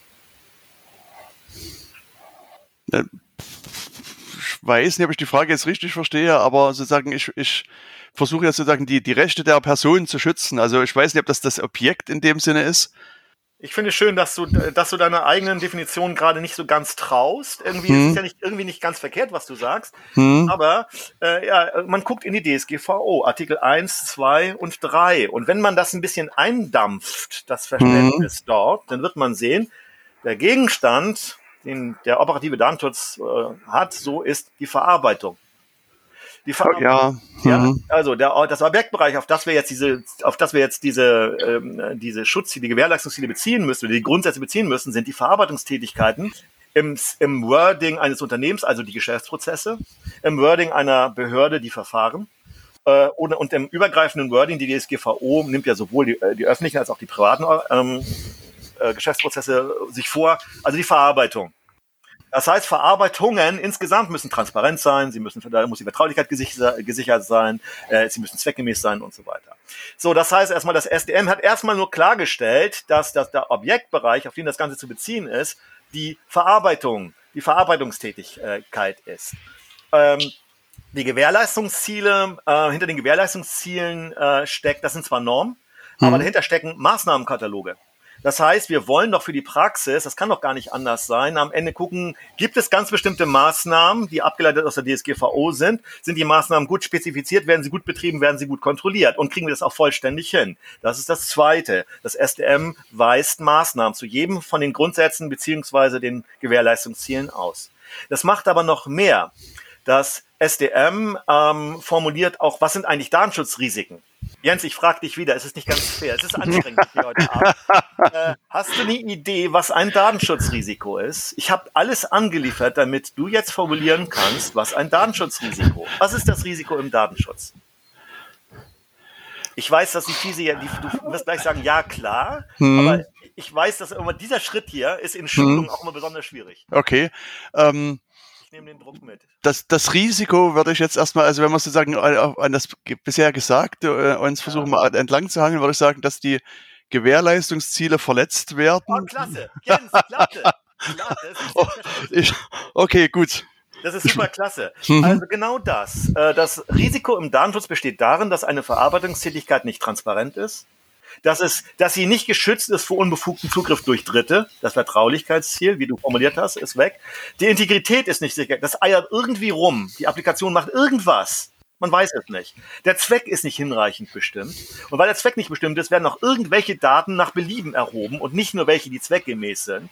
Äh, ich weiß nicht, ob ich die Frage jetzt richtig verstehe, aber sozusagen, ich, ich versuche jetzt sozusagen die, die Rechte der Person zu schützen. Also ich weiß nicht, ob das das Objekt in dem Sinne ist. Ich finde es schön, dass du, dass du deiner eigenen Definition gerade nicht so ganz traust. Irgendwie hm. ist es ja nicht, irgendwie nicht ganz verkehrt, was du sagst. Hm. Aber äh, ja, man guckt in die DSGVO, Artikel 1, 2 und 3. Und wenn man das ein bisschen eindampft, das Verständnis hm. dort, dann wird man sehen, der Gegenstand den der operative Datenschutz äh, hat, so ist die Verarbeitung. Die Verarbeitung. Ja. ja mhm. Also der, das Objektbereich, auf das wir jetzt diese, auf das wir jetzt diese, ähm, diese Schutzziele, die Gewährleistungsziele beziehen müssen, die Grundsätze beziehen müssen, sind die Verarbeitungstätigkeiten im, im Wording eines Unternehmens, also die Geschäftsprozesse, im Wording einer Behörde, die Verfahren, äh, und, und im übergreifenden Wording, die DSGVO nimmt ja sowohl die, äh, die öffentlichen als auch die privaten ähm, äh, Geschäftsprozesse sich vor, also die Verarbeitung. Das heißt, Verarbeitungen insgesamt müssen transparent sein, sie müssen, da muss die Vertraulichkeit gesichert sein, äh, sie müssen zweckgemäß sein und so weiter. So, das heißt erstmal, das SDM hat erstmal nur klargestellt, dass, dass der Objektbereich, auf den das Ganze zu beziehen ist, die Verarbeitung, die Verarbeitungstätigkeit ist. Ähm, die Gewährleistungsziele, äh, hinter den Gewährleistungszielen äh, steckt, das sind zwar Normen, mhm. aber dahinter stecken Maßnahmenkataloge. Das heißt, wir wollen doch für die Praxis, das kann doch gar nicht anders sein, am Ende gucken, gibt es ganz bestimmte Maßnahmen, die abgeleitet aus der DSGVO sind? Sind die Maßnahmen gut spezifiziert? Werden sie gut betrieben? Werden sie gut kontrolliert? Und kriegen wir das auch vollständig hin? Das ist das Zweite. Das SDM weist Maßnahmen zu jedem von den Grundsätzen beziehungsweise den Gewährleistungszielen aus. Das macht aber noch mehr. Das SDM ähm, formuliert auch, was sind eigentlich Datenschutzrisiken? Jens, ich frage dich wieder, es ist nicht ganz fair, es ist anstrengend hier heute Abend. *laughs* Äh, hast du eine Idee, was ein Datenschutzrisiko ist? Ich habe alles angeliefert, damit du jetzt formulieren kannst, was ein Datenschutzrisiko. ist. Was ist das Risiko im Datenschutz? Ich weiß, dass die fiese ja, die, du wirst gleich sagen, ja klar, hm. aber ich weiß, dass immer dieser Schritt hier ist in Schulung hm. auch immer besonders schwierig. Okay. Ähm, nehme den Druck mit. Das, das Risiko würde ich jetzt erstmal, also wenn wir sozusagen an das bisher Gesagte äh, uns versuchen ja. mal entlang zu hangeln, würde ich sagen, dass die Gewährleistungsziele verletzt werden. Oh, klasse, Jens, klasse. klasse oh, ich, okay, gut. Das ist super klasse. Mhm. Also genau das. Äh, das Risiko im Datenschutz besteht darin, dass eine Verarbeitungstätigkeit nicht transparent ist, dass, es, dass sie nicht geschützt ist vor unbefugten Zugriff durch Dritte. Das Vertraulichkeitsziel, wie du formuliert hast, ist weg. Die Integrität ist nicht sicher. Das eiert irgendwie rum. Die Applikation macht irgendwas. Man weiß es nicht. Der Zweck ist nicht hinreichend bestimmt. Und weil der Zweck nicht bestimmt ist, werden auch irgendwelche Daten nach Belieben erhoben und nicht nur welche, die zweckgemäß sind.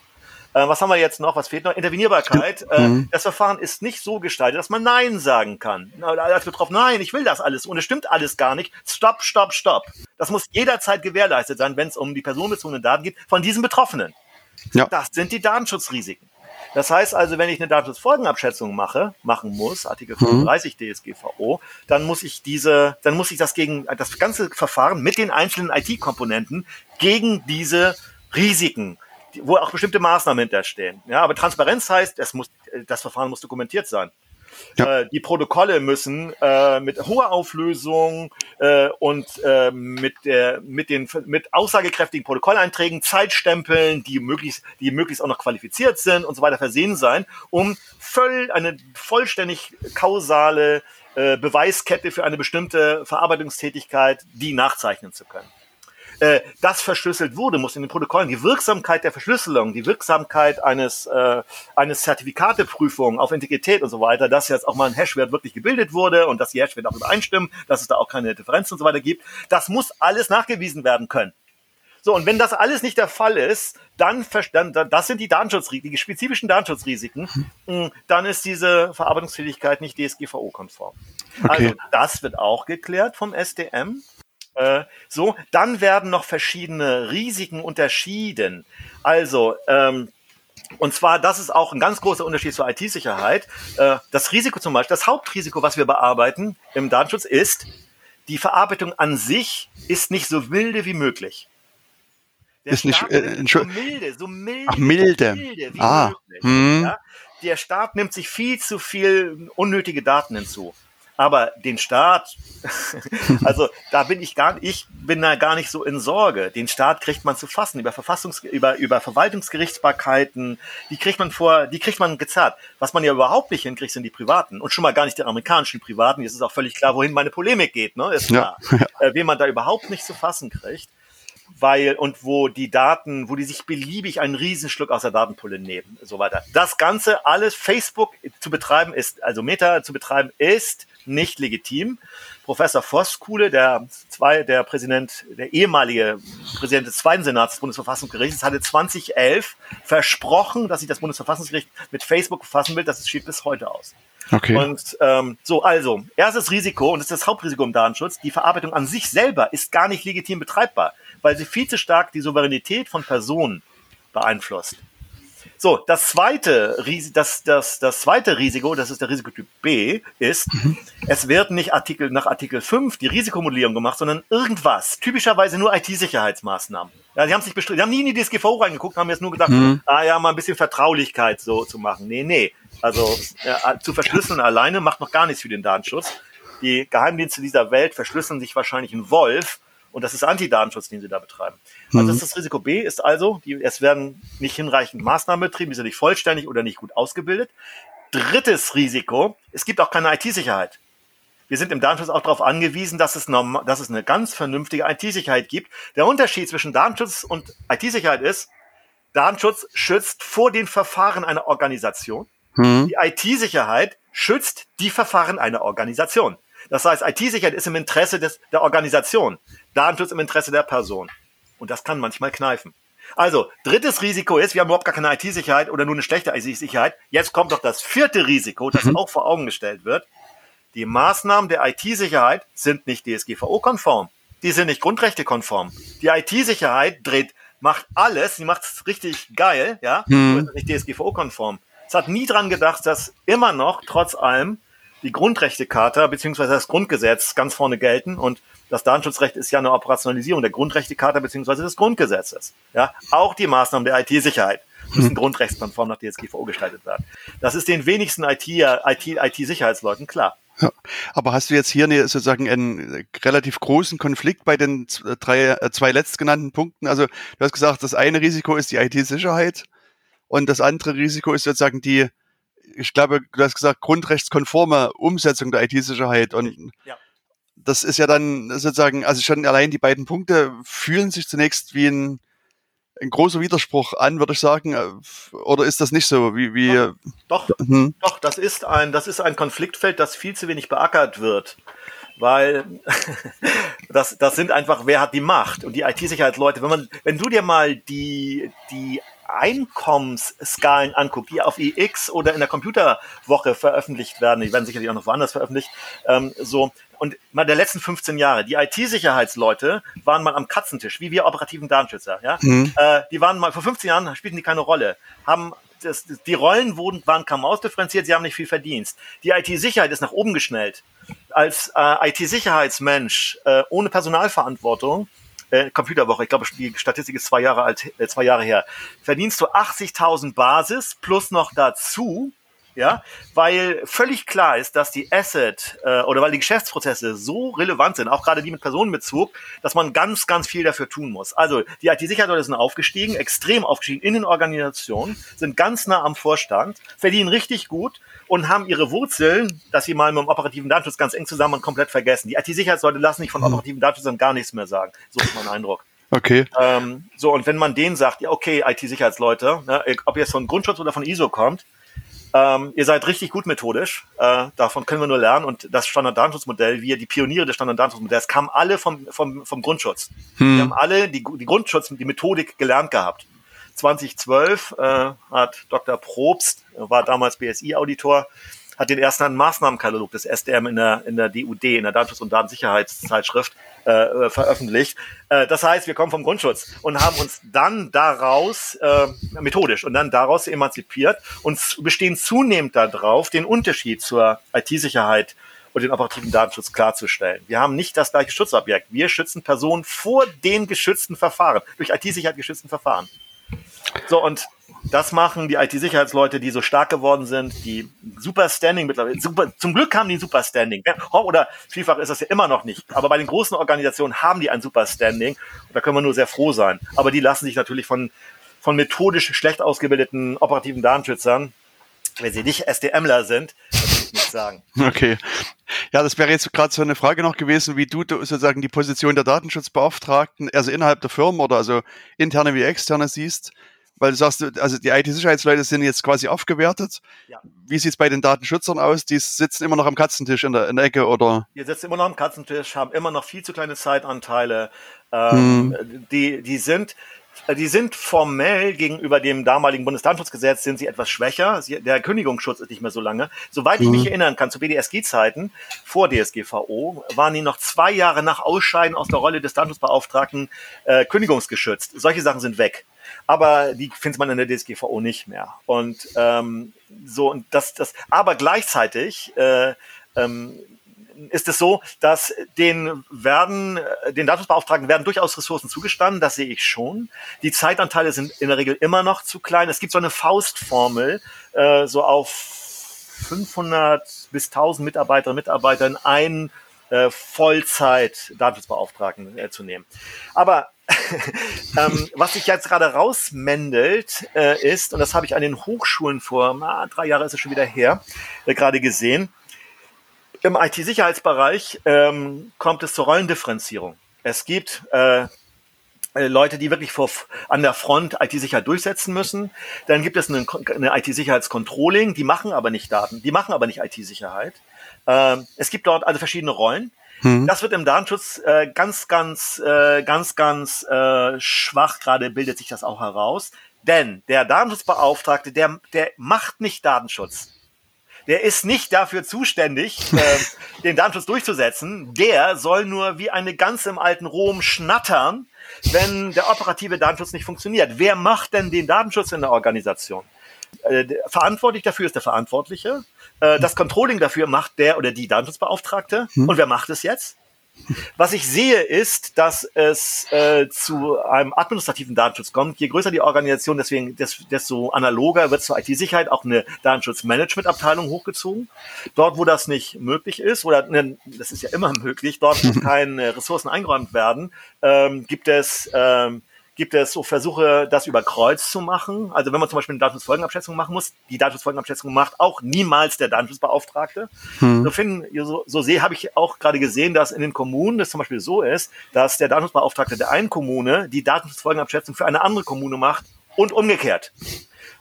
Äh, was haben wir jetzt noch? Was fehlt noch? Intervenierbarkeit. Äh, mhm. Das Verfahren ist nicht so gestaltet, dass man Nein sagen kann. Als betroffen, nein, ich will das alles und es stimmt alles gar nicht. Stopp, stopp, stopp. Das muss jederzeit gewährleistet sein, wenn es um die personenbezogenen Daten geht von diesen Betroffenen. Ja. Das sind die Datenschutzrisiken. Das heißt also, wenn ich eine Datenschutzfolgenabschätzung mache, machen muss, Artikel 35 mhm. DSGVO, dann muss ich diese, dann muss ich das gegen das ganze Verfahren mit den einzelnen IT-Komponenten gegen diese Risiken wo auch bestimmte Maßnahmen hinterstehen. Ja, aber Transparenz heißt, es muss, das Verfahren muss dokumentiert sein. Ja. Äh, die Protokolle müssen äh, mit hoher Auflösung äh, und äh, mit, der, mit, den, mit aussagekräftigen Protokolleinträgen, Zeitstempeln, die möglichst, die möglichst auch noch qualifiziert sind und so weiter versehen sein, um voll, eine vollständig kausale äh, Beweiskette für eine bestimmte Verarbeitungstätigkeit, die nachzeichnen zu können äh, das verschlüsselt wurde, muss in den Protokollen die Wirksamkeit der Verschlüsselung, die Wirksamkeit eines, äh, eines Zertifikateprüfung auf Integrität und so weiter, dass jetzt auch mal ein Hashwert wirklich gebildet wurde und dass die Hashwerte auch übereinstimmen, dass es da auch keine Differenzen und so weiter gibt. Das muss alles nachgewiesen werden können. So, und wenn das alles nicht der Fall ist, dann, dann das sind die Datenschutzrisiken, die spezifischen Datenschutzrisiken, hm, dann ist diese Verarbeitungsfähigkeit nicht DSGVO-konform. Okay. Also das wird auch geklärt vom SDM. Äh, so, dann werden noch verschiedene Risiken unterschieden. Also, ähm, und zwar, das ist auch ein ganz großer Unterschied zur IT-Sicherheit. Äh, das Risiko zum Beispiel, das Hauptrisiko, was wir bearbeiten im Datenschutz, ist, die Verarbeitung an sich ist nicht so wilde wie möglich. Der ist nicht äh, so milde, so milde, Ach, milde. milde wie ah. möglich. Hm. Ja? Der Staat nimmt sich viel zu viel unnötige Daten hinzu. Aber den Staat, *laughs* also da bin ich gar, ich bin da gar nicht so in Sorge. Den Staat kriegt man zu fassen über Verfassungs, über, über Verwaltungsgerichtsbarkeiten. Die kriegt man vor, die kriegt man gezerrt. Was man ja überhaupt nicht hinkriegt, sind die Privaten und schon mal gar nicht die amerikanischen Privaten. Jetzt ist auch völlig klar, wohin meine Polemik geht, ne? Ist klar. *laughs* Ja. Äh, wen man da überhaupt nicht zu fassen kriegt weil und wo die Daten, wo die sich beliebig einen Riesenschluck aus der Datenpulle nehmen, so weiter. Das Ganze alles Facebook zu betreiben ist, also Meta zu betreiben ist nicht legitim. Professor Voskuhle, der zwei, der Präsident, der ehemalige Präsident des zweiten Senats des Bundesverfassungsgerichts, hatte 2011 versprochen, dass sich das Bundesverfassungsgericht mit Facebook befassen will. Das steht bis heute aus. Okay. Und ähm, so, also, erstes Risiko, und das ist das Hauptrisiko im Datenschutz, die Verarbeitung an sich selber ist gar nicht legitim betreibbar weil sie viel zu stark die Souveränität von Personen beeinflusst. So, das zweite, das, das, das zweite Risiko, das ist der Risikotyp B, ist, mhm. es wird nicht Artikel, nach Artikel 5 die Risikomodellierung gemacht, sondern irgendwas, typischerweise nur IT-Sicherheitsmaßnahmen. Ja, die haben sich. Die haben nie in die DSGVO reingeguckt, haben jetzt nur gedacht, mhm. ah ja, mal ein bisschen Vertraulichkeit so zu machen. Nee, nee. Also äh, zu verschlüsseln alleine macht noch gar nichts für den Datenschutz. Die Geheimdienste dieser Welt verschlüsseln sich wahrscheinlich in Wolf und das ist Anti-Datenschutz, den sie da betreiben. Also mhm. das, ist das Risiko B ist also, die, es werden nicht hinreichend Maßnahmen betrieben, die sind nicht vollständig oder nicht gut ausgebildet. Drittes Risiko, es gibt auch keine IT-Sicherheit. Wir sind im Datenschutz auch darauf angewiesen, dass es, normal, dass es eine ganz vernünftige IT-Sicherheit gibt. Der Unterschied zwischen Datenschutz und IT-Sicherheit ist, Datenschutz schützt vor den Verfahren einer Organisation. Mhm. Die IT-Sicherheit schützt die Verfahren einer Organisation. Das heißt, IT-Sicherheit ist im Interesse des, der Organisation. Datenschutz im Interesse der Person. Und das kann manchmal kneifen. Also, drittes Risiko ist, wir haben überhaupt gar keine IT-Sicherheit oder nur eine schlechte IT-Sicherheit. Jetzt kommt doch das vierte Risiko, das mhm. auch vor Augen gestellt wird. Die Maßnahmen der IT-Sicherheit sind nicht DSGVO-konform. Die sind nicht grundrechtekonform. Die IT-Sicherheit dreht, macht alles, sie macht es richtig geil, ja, mhm. nicht DSGVO-konform. Es hat nie dran gedacht, dass immer noch, trotz allem, die Grundrechtecharta bzw. das Grundgesetz ganz vorne gelten und das Datenschutzrecht ist ja eine Operationalisierung der Grundrechtecharta bzw. des Grundgesetzes. Ja, auch die Maßnahmen der IT-Sicherheit müssen hm. grundrechtskonform nach DSGVO gestaltet werden. Das ist den wenigsten IT-Sicherheitsleuten IT, IT klar. Ja. Aber hast du jetzt hier eine, sozusagen einen relativ großen Konflikt bei den drei, äh, zwei letztgenannten Punkten? Also du hast gesagt, das eine Risiko ist die IT-Sicherheit und das andere Risiko ist sozusagen die, ich glaube, du hast gesagt, grundrechtskonforme Umsetzung der IT-Sicherheit. Und ja. das ist ja dann sozusagen, also schon allein die beiden Punkte fühlen sich zunächst wie ein, ein großer Widerspruch an, würde ich sagen. Oder ist das nicht so? Wie, wie doch, doch, hm? doch, das ist ein, das ist ein Konfliktfeld, das viel zu wenig beackert wird weil *laughs* das, das sind einfach, wer hat die Macht und die IT-Sicherheitsleute. Wenn man, wenn du dir mal die, die Einkommensskalen anguckt, die auf EX oder in der Computerwoche veröffentlicht werden, die werden sicherlich auch noch woanders veröffentlicht, ähm, so, und mal der letzten 15 Jahre, die IT-Sicherheitsleute waren mal am Katzentisch, wie wir operativen Datenschützer, ja, mhm. äh, die waren mal, vor 15 Jahren spielten die keine Rolle, haben das, die Rollen wurden, waren kaum ausdifferenziert, sie haben nicht viel Verdient. Die IT-Sicherheit ist nach oben geschnellt. Als äh, IT-Sicherheitsmensch äh, ohne Personalverantwortung äh, Computerwoche, ich glaube, die Statistik ist zwei Jahre alt, äh, zwei Jahre her, verdienst du 80.000 Basis plus noch dazu ja, weil völlig klar ist, dass die Asset äh, oder weil die Geschäftsprozesse so relevant sind, auch gerade die mit Personenbezug, dass man ganz, ganz viel dafür tun muss. Also die IT-Sicherheitsleute sind aufgestiegen, extrem aufgestiegen in den Organisationen, sind ganz nah am Vorstand, verdienen richtig gut und haben ihre Wurzeln, dass sie mal mit dem operativen Datenschutz ganz eng zusammen und komplett vergessen. Die IT-Sicherheitsleute lassen sich von mhm. operativen Datenschutz gar nichts mehr sagen. So ist mein Eindruck. Okay. Ähm, so, und wenn man denen sagt, ja, okay, IT-Sicherheitsleute, ne, ob jetzt von Grundschutz oder von ISO kommt, ähm, ihr seid richtig gut methodisch. Äh, davon können wir nur lernen. Und das Standarddatenschutzmodell, wir, die Pioniere des Standarddatenschutzmodells, kamen alle vom, vom, vom Grundschutz. Hm. Wir haben alle die, die Grundschutz, die Methodik gelernt gehabt. 2012 äh, hat Dr. Probst, war damals BSI-Auditor, hat den ersten Maßnahmenkatalog des SDM in der, in der DUD, in der Datenschutz- und Datensicherheitszeitschrift, äh, äh, veröffentlicht. Äh, das heißt, wir kommen vom Grundschutz und haben uns dann daraus, äh, methodisch, und dann daraus emanzipiert und bestehen zunehmend darauf, den Unterschied zur IT-Sicherheit und den operativen Datenschutz klarzustellen. Wir haben nicht das gleiche Schutzobjekt. Wir schützen Personen vor den geschützten Verfahren, durch IT-Sicherheit geschützten Verfahren. So, und das machen die IT-Sicherheitsleute, die so stark geworden sind, die super Standing mittlerweile. Super, zum Glück haben die ein super Standing. Oder vielfach ist das ja immer noch nicht. Aber bei den großen Organisationen haben die ein super Standing. Und da können wir nur sehr froh sein. Aber die lassen sich natürlich von, von methodisch schlecht ausgebildeten operativen Datenschützern, wenn sie nicht SDMler sind, nicht sagen. Okay. Ja, das wäre jetzt gerade so eine Frage noch gewesen, wie du sozusagen die Position der Datenschutzbeauftragten, also innerhalb der Firmen oder also interne wie externe siehst weil du sagst, also die IT-Sicherheitsleute sind jetzt quasi aufgewertet. Ja. Wie sieht es bei den Datenschützern aus? Die sitzen immer noch am Katzentisch in der, in der Ecke oder? Die sitzen immer noch am Katzentisch, haben immer noch viel zu kleine Zeitanteile. Ähm, hm. die, die sind, die sind formell gegenüber dem damaligen Bundesdatenschutzgesetz sind sie etwas schwächer. Sie, der Kündigungsschutz ist nicht mehr so lange. Soweit ich mhm. mich erinnern kann, zu BDSG-Zeiten vor DSGVO waren die noch zwei Jahre nach Ausscheiden aus der Rolle des Datenschutzbeauftragten äh, kündigungsgeschützt. Solche Sachen sind weg aber die findet man in der DSGVO nicht mehr. Und ähm, so und das, das, aber gleichzeitig äh, ähm, ist es so, dass den werden, den Datenschutzbeauftragten werden durchaus Ressourcen zugestanden, das sehe ich schon. Die Zeitanteile sind in der Regel immer noch zu klein. Es gibt so eine Faustformel, äh, so auf 500 bis 1000 Mitarbeiterinnen und Mitarbeiter in einen äh, Vollzeit-Datenschutzbeauftragten äh, zu nehmen. Aber ähm, was sich jetzt gerade rausmändelt, äh, ist, und das habe ich an den Hochschulen vor na, drei Jahren ist es schon wieder her, äh, gerade gesehen, im IT-Sicherheitsbereich ähm, kommt es zur Rollendifferenzierung. Es gibt äh, äh Leute, die wirklich vor, an der Front IT-Sicherheit durchsetzen müssen. Dann gibt es eine, eine IT-Sicherheitscontrolling, die machen aber nicht Daten, die machen aber nicht IT-Sicherheit. Ähm, es gibt dort also verschiedene Rollen. Mhm. Das wird im Datenschutz äh, ganz, ganz, äh, ganz, ganz äh, schwach gerade bildet sich das auch heraus. Denn der Datenschutzbeauftragte, der, der macht nicht Datenschutz. Der ist nicht dafür zuständig, *laughs* äh, den Datenschutz durchzusetzen. Der soll nur wie eine ganz im alten Rom schnattern, wenn der operative Datenschutz nicht funktioniert. Wer macht denn den Datenschutz in der Organisation? Äh, verantwortlich dafür ist der Verantwortliche. Äh, das Controlling dafür macht der oder die Datenschutzbeauftragte. Hm. Und wer macht es jetzt? Was ich sehe, ist, dass es äh, zu einem administrativen Datenschutz kommt. Je größer die Organisation, deswegen desto analoger wird zur IT-Sicherheit auch eine Datenschutzmanagement-Abteilung hochgezogen. Dort, wo das nicht möglich ist, oder ne, das ist ja immer *laughs* möglich, dort, wo *laughs* keine Ressourcen eingeräumt werden, ähm, gibt es ähm, gibt es so Versuche, das über Kreuz zu machen. Also wenn man zum Beispiel eine Datenschutzfolgenabschätzung machen muss, die Datenschutzfolgenabschätzung macht auch niemals der Datenschutzbeauftragte. Hm. So, finden, so, so sehe, habe ich auch gerade gesehen, dass in den Kommunen das zum Beispiel so ist, dass der Datenschutzbeauftragte der einen Kommune die Datenschutzfolgenabschätzung für eine andere Kommune macht und umgekehrt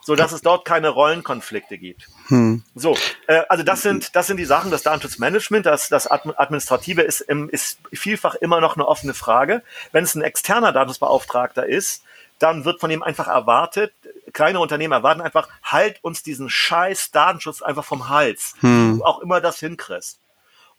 so dass es dort keine Rollenkonflikte gibt. Hm. So, äh, also das sind das sind die Sachen. Das Datenschutzmanagement, das das Administrative ist im, ist vielfach immer noch eine offene Frage. Wenn es ein externer Datenschutzbeauftragter ist, dann wird von ihm einfach erwartet, kleine Unternehmen erwarten einfach, halt uns diesen Scheiß Datenschutz einfach vom Hals, hm. auch immer das hinkriegst.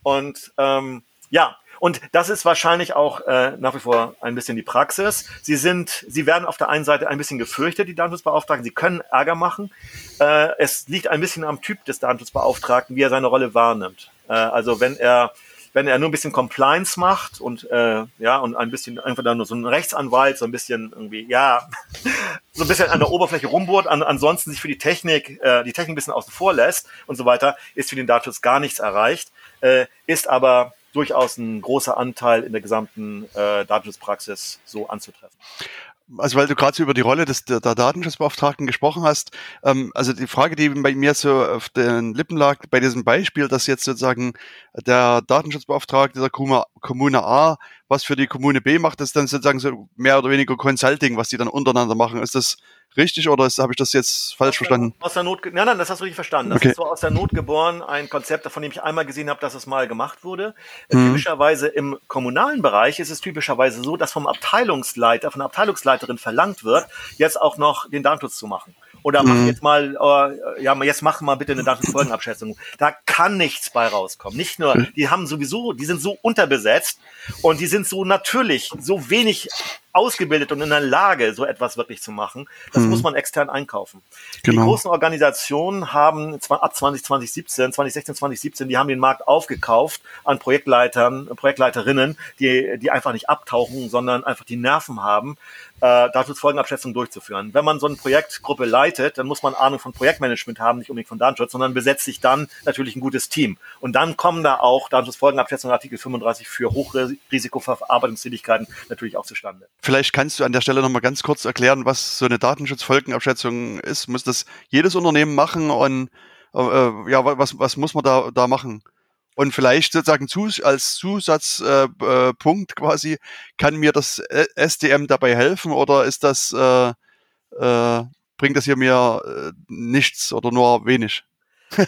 Und ähm, ja, und das ist wahrscheinlich auch äh, nach wie vor ein bisschen die Praxis. Sie sind, sie werden auf der einen Seite ein bisschen gefürchtet, die Datenschutzbeauftragten. Sie können Ärger machen. Äh, es liegt ein bisschen am Typ des Datenschutzbeauftragten, wie er seine Rolle wahrnimmt. Äh, also wenn er wenn er nur ein bisschen Compliance macht und äh, ja und ein bisschen einfach dann nur so ein Rechtsanwalt so ein bisschen irgendwie ja *laughs* so ein bisschen an der Oberfläche rumbohrt, an, ansonsten sich für die Technik äh, die Technik ein bisschen außen vor lässt und so weiter, ist für den Datenschutz gar nichts erreicht, äh, ist aber durchaus ein großer Anteil in der gesamten äh, Datenschutzpraxis so anzutreffen. Also weil du gerade so über die Rolle des der, der Datenschutzbeauftragten gesprochen hast, ähm, also die Frage, die bei mir so auf den Lippen lag bei diesem Beispiel, dass jetzt sozusagen der Datenschutzbeauftragte der Kommune A was für die Kommune B macht, ist dann sozusagen so mehr oder weniger Consulting, was die dann untereinander machen. Ist das richtig oder habe ich das jetzt falsch aus verstanden? Der, aus der Not, nein, nein, das hast du richtig verstanden. Das okay. ist so aus der Not geboren, ein Konzept, von dem ich einmal gesehen habe, dass es mal gemacht wurde. Mhm. Typischerweise im kommunalen Bereich ist es typischerweise so, dass vom Abteilungsleiter, von der Abteilungsleiterin verlangt wird, jetzt auch noch den Datenschutz zu machen. Oder mach mhm. jetzt mal, äh, ja, jetzt mach mal bitte eine Datenschutzfolgenabschätzung. Da kann nichts bei rauskommen. Nicht nur, die haben sowieso, die sind so unterbesetzt und die sind so natürlich, so wenig ausgebildet und in der Lage, so etwas wirklich zu machen. Das mhm. muss man extern einkaufen. Genau. Die großen Organisationen haben ab 2017, 2016, 2017, die haben den Markt aufgekauft an Projektleitern, Projektleiterinnen, die, die einfach nicht abtauchen, sondern einfach die Nerven haben, äh, Datenschutzfolgenabschätzung durchzuführen. Wenn man so eine Projektgruppe leitet, dann muss man Ahnung von Projektmanagement haben, nicht unbedingt von Datenschutz, sondern besetzt sich dann natürlich ein gutes Team. Und dann kommen da auch Datenschutzfolgenabschätzung Artikel 35 für Hochrisikoverarbeitungstätigkeiten natürlich auch zustande. Vielleicht kannst du an der Stelle nochmal ganz kurz erklären, was so eine Datenschutzfolgenabschätzung ist. Muss das jedes Unternehmen machen und äh, äh ja, was, was muss man da, da machen? Und vielleicht sozusagen als Zusatzpunkt äh, quasi, kann mir das SDM dabei helfen oder ist das, äh, äh, bringt das hier mir äh, nichts oder nur wenig? *laughs*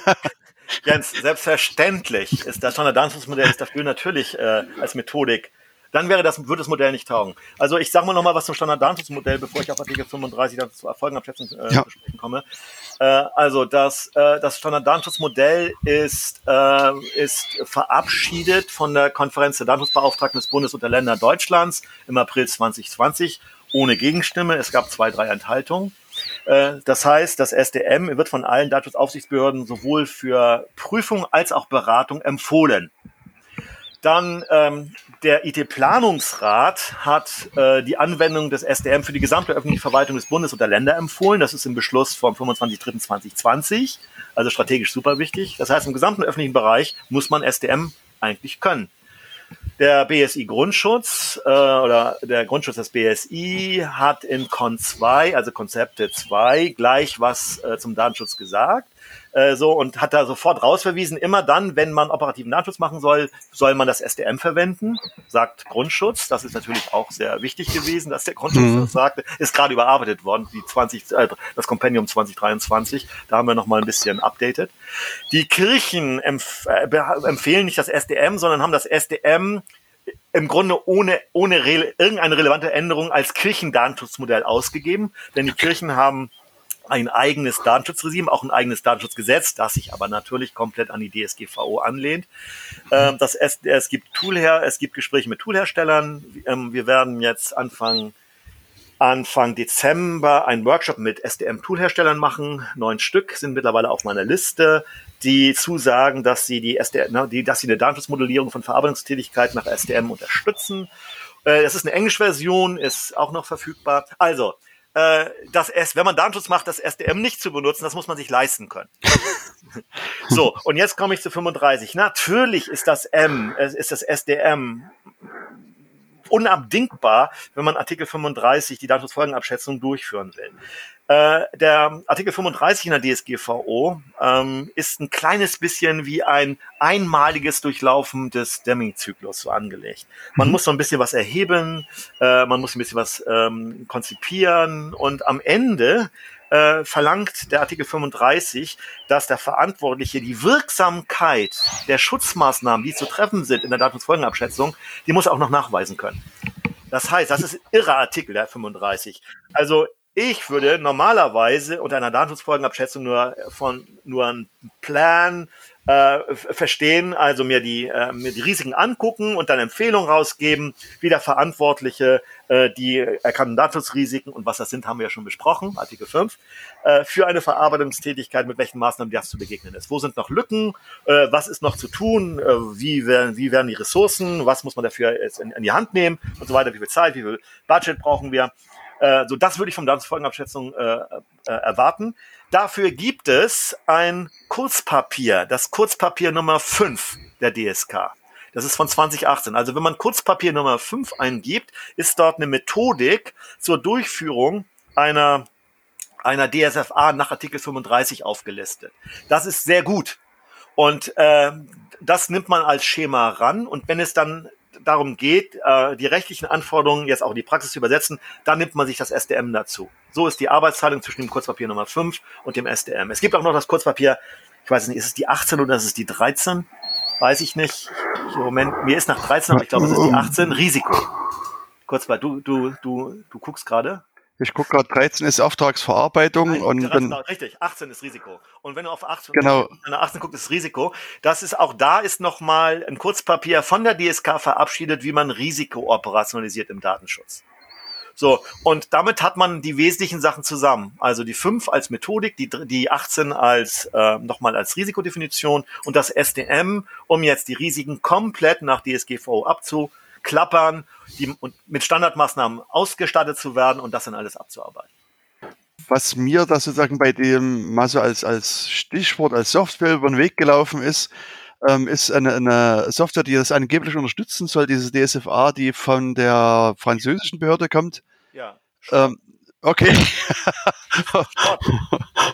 Jens, selbstverständlich ist das Standarddatenschutz-Modell dafür natürlich äh, als Methodik dann wäre das, würde das Modell nicht taugen. Also ich sage mal nochmal was zum Standarddatenschutzmodell, bevor ich auf Artikel 35 dann zur Erfolgenabschätzung äh, ja. komme. Äh, also das, äh, das Standarddatenschutzmodell ist, äh, ist verabschiedet von der Konferenz der Datenschutzbeauftragten des Bundes und der Länder Deutschlands im April 2020 ohne Gegenstimme. Es gab zwei, drei Enthaltungen. Äh, das heißt, das SDM wird von allen Datenschutzaufsichtsbehörden sowohl für Prüfung als auch Beratung empfohlen. Dann ähm, der IT-Planungsrat hat äh, die Anwendung des SDM für die gesamte öffentliche Verwaltung des Bundes und der Länder empfohlen. Das ist im Beschluss vom 25.03.2020, also strategisch super wichtig. Das heißt, im gesamten öffentlichen Bereich muss man SDM eigentlich können. Der BSI Grundschutz äh, oder der Grundschutz des BSI hat in Con 2, also Konzepte 2, gleich was äh, zum Datenschutz gesagt. Äh, so und hat da sofort rausverwiesen, immer dann, wenn man operativen Datenschutz machen soll, soll man das SDM verwenden, sagt Grundschutz. Das ist natürlich auch sehr wichtig gewesen, dass der Grundschutz mhm. das sagte. Ist gerade überarbeitet worden, die 20, äh, das Kompendium 2023. Da haben wir noch mal ein bisschen updated. Die Kirchen empf äh, empfehlen nicht das SDM, sondern haben das SDM im Grunde ohne, ohne re irgendeine relevante Änderung als Kirchendatenschutzmodell ausgegeben, denn die Kirchen haben ein eigenes Datenschutzregime, auch ein eigenes Datenschutzgesetz, das sich aber natürlich komplett an die DSGVO anlehnt. Ähm, das es, es gibt Toolher, es gibt Gespräche mit Toolherstellern. Ähm, wir werden jetzt Anfang Anfang Dezember einen Workshop mit SDM-Toolherstellern machen. Neun Stück sind mittlerweile auf meiner Liste, die zusagen, dass sie die SDM, ne, die, dass sie eine Datenschutzmodellierung von Verarbeitungstätigkeiten nach SDM unterstützen. Äh, das ist eine Englisch-Version, ist auch noch verfügbar. Also, äh, das S, wenn man Datenschutz macht, das SDM nicht zu benutzen, das muss man sich leisten können. *laughs* so, und jetzt komme ich zu 35. Natürlich ist das M, ist das SDM unabdingbar, wenn man Artikel 35, die Datenschutzfolgenabschätzung, durchführen will. Äh, der Artikel 35 in der DSGVO ähm, ist ein kleines bisschen wie ein einmaliges Durchlaufen des Deming-Zyklus so angelegt. Man mhm. muss so ein bisschen was erheben, äh, man muss ein bisschen was ähm, konzipieren und am Ende äh, verlangt der Artikel 35, dass der Verantwortliche die Wirksamkeit der Schutzmaßnahmen, die zu treffen sind in der Datenschutzfolgenabschätzung, die muss er auch noch nachweisen können. Das heißt, das ist irre Artikel, der 35. Also ich würde normalerweise unter einer Datenschutzfolgenabschätzung nur von nur einen Plan äh, verstehen, also mir die, äh, mir die Risiken angucken und dann Empfehlungen rausgeben, wie der Verantwortliche äh, die erkannten Datenschutzrisiken und was das sind, haben wir ja schon besprochen, Artikel 5, äh, für eine Verarbeitungstätigkeit, mit welchen Maßnahmen das zu begegnen ist. Wo sind noch Lücken? Äh, was ist noch zu tun? Äh, wie, werden, wie werden die Ressourcen? Was muss man dafür jetzt in, in die Hand nehmen? Und so weiter. Wie viel Zeit, wie viel Budget brauchen wir? Äh, so, das würde ich vom Datensfolgenabschätzung äh, äh, erwarten. Dafür gibt es ein Kurzpapier, das Kurzpapier Nummer 5 der DSK. Das ist von 2018. Also wenn man Kurzpapier Nummer 5 eingibt, ist dort eine Methodik zur Durchführung einer, einer DSFA nach Artikel 35 aufgelistet. Das ist sehr gut. Und äh, das nimmt man als Schema ran. Und wenn es dann darum geht, äh, die rechtlichen Anforderungen jetzt auch in die Praxis zu übersetzen, dann nimmt man sich das SDM dazu. So ist die Arbeitsteilung zwischen dem Kurzpapier Nummer 5 und dem SDM. Es gibt auch noch das Kurzpapier, ich weiß nicht, ist es die 18 oder ist es die 13? Weiß ich nicht. Im Moment, mir ist nach 13, aber ich glaube, es ist die 18. Risiko. Kurz mal, du, du, du, du guckst gerade. Ich gucke gerade, 13 ist Auftragsverarbeitung Nein, und 13, dann, richtig, 18 ist Risiko. Und wenn du auf 18, genau. wenn du 18 guckst, ist Risiko. Das ist auch da ist nochmal ein Kurzpapier von der DSK verabschiedet, wie man Risiko operationalisiert im Datenschutz. So, und damit hat man die wesentlichen Sachen zusammen. Also die 5 als Methodik, die, die 18 als äh, nochmal als Risikodefinition und das SDM, um jetzt die Risiken komplett nach DSGVO abzu klappern, die, und mit Standardmaßnahmen ausgestattet zu werden und das dann alles abzuarbeiten. Was mir da sozusagen bei dem mal so als, als Stichwort, als Software über den Weg gelaufen ist, ähm, ist eine, eine Software, die das angeblich unterstützen soll, diese DSFA, die von der französischen Behörde kommt. Ja. Ähm, okay.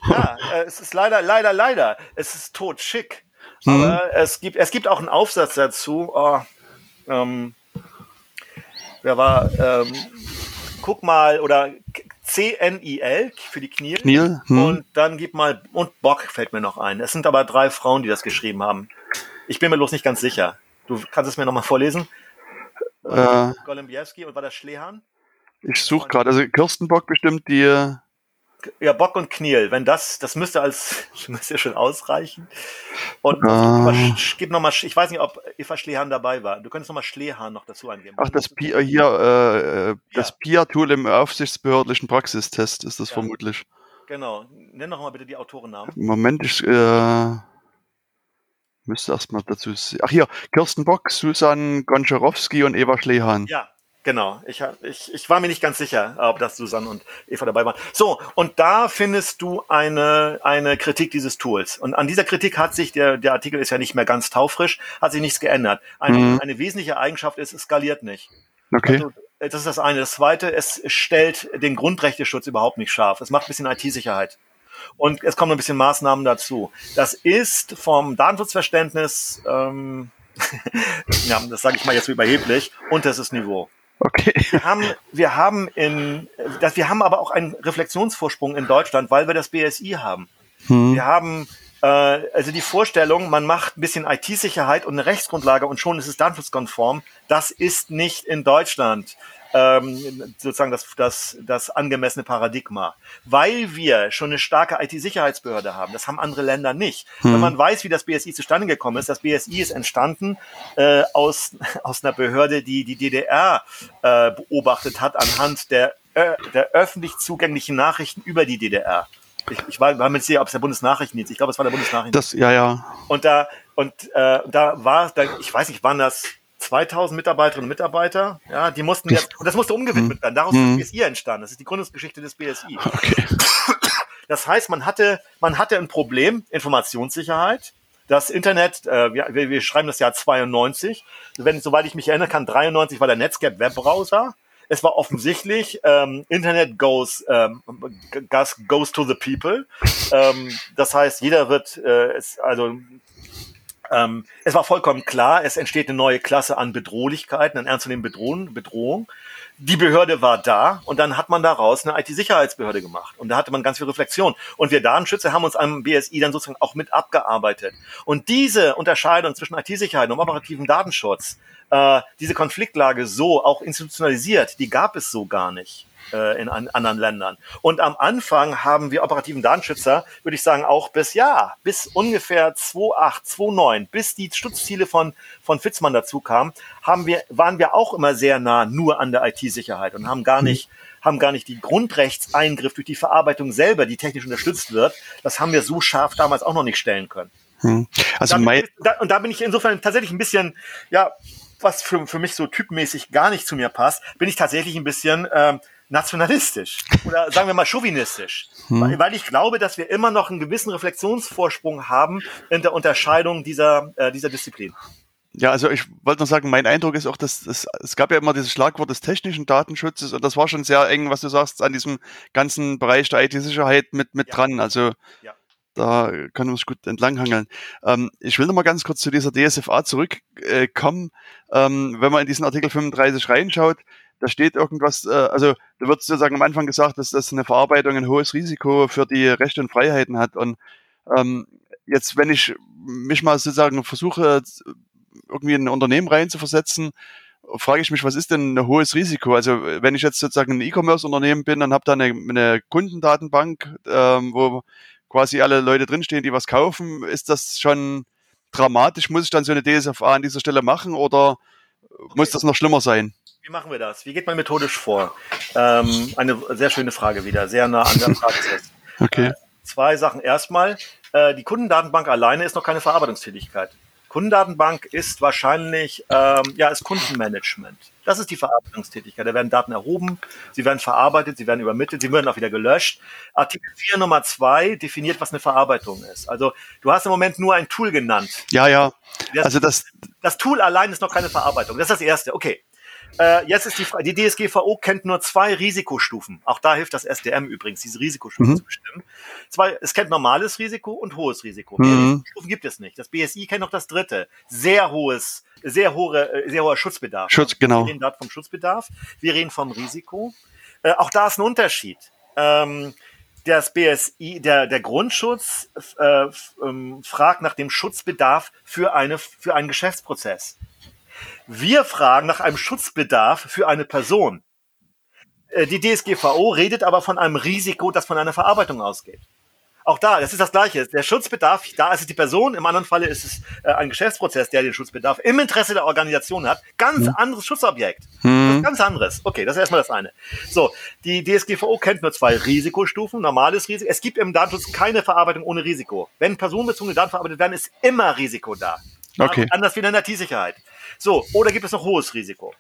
ja, äh, es ist leider, leider, leider, es ist tot schick. Mhm. Aber es gibt, es gibt auch einen Aufsatz dazu. Oh, ähm, Wer war, ähm, guck mal, oder C-N-I-L für die Knie. Kniel. Hm. Und dann gib mal, und Bock fällt mir noch ein. Es sind aber drei Frauen, die das geschrieben haben. Ich bin mir bloß nicht ganz sicher. Du kannst es mir nochmal vorlesen? Äh, Golembiewski und war das Schlehan? Ich suche gerade, also Kirsten Bock bestimmt die ja, Bock und Kniel, wenn das, das müsste als, *laughs* müsste schon ausreichen. Und uh. gib noch mal, ich weiß nicht, ob Eva Schlehan dabei war. Du könntest noch mal Schlehan noch dazu eingeben. Ach, das Pia, hier, äh, äh das ja. PIA-Tool im aufsichtsbehördlichen Praxistest ist das ja. vermutlich. Genau. Nenn noch mal bitte die Autorennamen. Moment, ich, äh, Müsste erstmal dazu. Ach hier, Kirsten Bock, Susan Gonczarowski und Eva Schlehan. Ja, Genau, ich, ich, ich war mir nicht ganz sicher, ob das Susanne und Eva dabei waren. So, und da findest du eine, eine Kritik dieses Tools. Und an dieser Kritik hat sich, der, der Artikel ist ja nicht mehr ganz taufrisch, hat sich nichts geändert. Eine, mhm. eine wesentliche Eigenschaft ist, es skaliert nicht. Okay. Also, das ist das eine. Das zweite, es stellt den Grundrechteschutz überhaupt nicht scharf. Es macht ein bisschen IT-Sicherheit. Und es kommen ein bisschen Maßnahmen dazu. Das ist vom Datenschutzverständnis, ähm, *laughs* ja, das sage ich mal jetzt überheblich, unterstes Niveau. Okay. Wir haben, wir haben in, das, wir haben aber auch einen Reflexionsvorsprung in Deutschland, weil wir das BSI haben. Hm. Wir haben äh, also die Vorstellung, man macht ein bisschen IT-Sicherheit und eine Rechtsgrundlage und schon ist es datenschutzkonform. Das ist nicht in Deutschland ähm, sozusagen das, das, das angemessene Paradigma. Weil wir schon eine starke IT-Sicherheitsbehörde haben. Das haben andere Länder nicht. Hm. Wenn man weiß, wie das BSI zustande gekommen ist, das BSI ist entstanden äh, aus, aus einer Behörde, die die DDR äh, beobachtet hat anhand der, äh, der öffentlich zugänglichen Nachrichten über die DDR. Ich, ich war, war mir nicht sicher, ob es der Bundesnachrichtendienst, ich glaube, es war der Bundesnachrichtendienst. Das, ja, ja. Und da, und äh, da war, da, ich weiß nicht, waren das 2000 Mitarbeiterinnen und Mitarbeiter, ja, die mussten jetzt, und das musste umgewidmet werden. Daraus ist das BSI entstanden. Das ist die Gründungsgeschichte des BSI. Okay. Das heißt, man hatte, man hatte ein Problem, Informationssicherheit. Das Internet, äh, wir, wir schreiben das Jahr 92. Wenn, soweit ich mich erinnern kann, 93 war der Netscape Webbrowser. Es war offensichtlich, ähm, Internet goes, ähm, goes to the people. Ähm, das heißt, jeder wird, äh, es, also ähm, es war vollkommen klar, es entsteht eine neue Klasse an Bedrohlichkeiten, an ernstzunehmenden Bedrohung, Bedrohung. Die Behörde war da und dann hat man daraus eine IT-Sicherheitsbehörde gemacht. Und da hatte man ganz viel Reflexion. Und wir Datenschützer haben uns am BSI dann sozusagen auch mit abgearbeitet. Und diese Unterscheidung zwischen IT-Sicherheit und operativen Datenschutz, äh, diese Konfliktlage so auch institutionalisiert, die gab es so gar nicht äh, in an, anderen Ländern. Und am Anfang haben wir operativen Datenschützer, würde ich sagen, auch bis ja, bis ungefähr 2008, 2009, bis die Stützziele von, von Fitzmann dazu kamen, haben wir, waren wir auch immer sehr nah nur an der IT-Sicherheit und haben gar mhm. nicht haben gar nicht die Grundrechtseingriff durch die Verarbeitung selber, die technisch unterstützt wird. Das haben wir so scharf damals auch noch nicht stellen können. Hm. Also und da bin ich insofern tatsächlich ein bisschen, ja, was für, für mich so typmäßig gar nicht zu mir passt, bin ich tatsächlich ein bisschen ähm, nationalistisch oder sagen wir mal chauvinistisch, hm. weil, weil, ich glaube, dass wir immer noch einen gewissen Reflexionsvorsprung haben in der Unterscheidung dieser, äh, dieser Disziplin. Ja, also ich wollte noch sagen, mein Eindruck ist auch, dass das, es gab ja immer dieses Schlagwort des technischen Datenschutzes und das war schon sehr eng, was du sagst, an diesem ganzen Bereich der IT-Sicherheit mit, mit ja. dran. Also ja. Da kann man sich gut entlanghangeln. Ähm, ich will noch mal ganz kurz zu dieser DSFA zurückkommen. Äh, ähm, wenn man in diesen Artikel 35 reinschaut, da steht irgendwas, äh, also da wird sozusagen am Anfang gesagt, dass das eine Verarbeitung ein hohes Risiko für die Rechte und Freiheiten hat. Und ähm, jetzt, wenn ich mich mal sozusagen versuche, irgendwie in ein Unternehmen reinzuversetzen, frage ich mich, was ist denn ein hohes Risiko? Also wenn ich jetzt sozusagen ein E-Commerce-Unternehmen bin und habe da eine, eine Kundendatenbank, ähm, wo quasi alle Leute drinstehen, die was kaufen, ist das schon dramatisch? Muss ich dann so eine DSFA an dieser Stelle machen oder okay. muss das noch schlimmer sein? Wie machen wir das? Wie geht man methodisch vor? Ähm, eine sehr schöne Frage wieder, sehr nah an der *laughs* Praxis. Okay. Äh, zwei Sachen. Erstmal, äh, die Kundendatenbank alleine ist noch keine Verarbeitungstätigkeit. Kundendatenbank ist wahrscheinlich, ähm, ja, ist Kundenmanagement. Das ist die Verarbeitungstätigkeit. Da werden Daten erhoben, sie werden verarbeitet, sie werden übermittelt, sie werden auch wieder gelöscht. Artikel 4 Nummer 2 definiert, was eine Verarbeitung ist. Also du hast im Moment nur ein Tool genannt. Ja, ja. Das, also das, das Tool allein ist noch keine Verarbeitung. Das ist das Erste. Okay. Äh, jetzt ist die Frage, die DSGVO kennt nur zwei Risikostufen. Auch da hilft das SDM übrigens, diese Risikostufen mhm. zu bestimmen. Zwei, es kennt normales Risiko und hohes Risiko. Mhm. Stufen gibt es nicht. Das BSI kennt noch das dritte. Sehr hohes, sehr hohe, äh, sehr hoher Schutzbedarf. Schutz, genau. Wir reden dort vom Schutzbedarf. Wir reden vom Risiko. Äh, auch da ist ein Unterschied. Ähm, das BSI, der, der Grundschutz äh, ähm, fragt nach dem Schutzbedarf für, eine, für einen Geschäftsprozess. Wir fragen nach einem Schutzbedarf für eine Person. Äh, die DSGVO redet aber von einem Risiko, das von einer Verarbeitung ausgeht. Auch da, das ist das Gleiche. Der Schutzbedarf, da ist es die Person, im anderen Falle ist es äh, ein Geschäftsprozess, der den Schutzbedarf im Interesse der Organisation hat. Ganz hm. anderes Schutzobjekt. Hm. ganz anderes. Okay, das ist erstmal das eine. So, die DSGVO kennt nur zwei Risikostufen. Normales Risiko. Es gibt im Datenschutz keine Verarbeitung ohne Risiko. Wenn personenbezogene Daten verarbeitet werden, ist immer Risiko da. Okay. Anders wie in der IT-Sicherheit. So, oder gibt es noch hohes Risiko?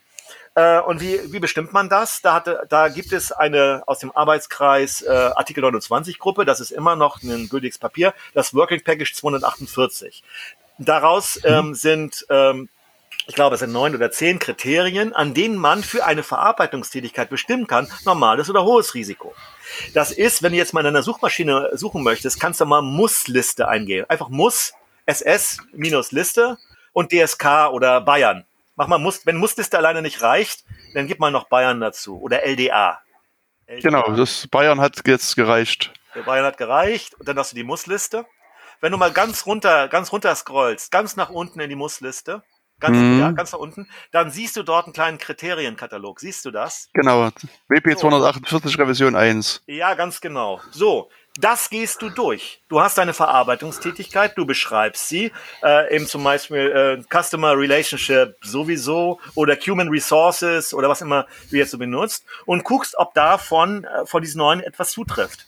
Äh, und wie, wie bestimmt man das? Da, hatte, da gibt es eine aus dem Arbeitskreis äh, Artikel 29 Gruppe, das ist immer noch ein gültiges Papier, das Working Package 248. Daraus mhm. ähm, sind ähm, ich glaube, es sind neun oder zehn Kriterien, an denen man für eine Verarbeitungstätigkeit bestimmen kann, normales oder hohes Risiko. Das ist, wenn du jetzt mal in einer Suchmaschine suchen möchtest, kannst du mal Muss-Liste eingeben. Einfach Muss, SS minus Liste und DSK oder Bayern. Mach mal Muss, wenn Mussliste alleine nicht reicht, dann gib mal noch Bayern dazu oder LDA. LDA. Genau, das Bayern hat jetzt gereicht. Der Bayern hat gereicht und dann hast du die Mussliste. Wenn du mal ganz runter, ganz runter scrollst, ganz nach unten in die Mussliste, ganz, mhm. ja, ganz nach unten, dann siehst du dort einen kleinen Kriterienkatalog. Siehst du das? Genau, WP 248 so. Revision 1. Ja, ganz genau. So, das gehst du durch. Du hast deine Verarbeitungstätigkeit, du beschreibst sie, äh, eben zum Beispiel äh, Customer Relationship sowieso oder Human Resources oder was immer du jetzt so benutzt und guckst, ob davon äh, von diesen neuen etwas zutrifft.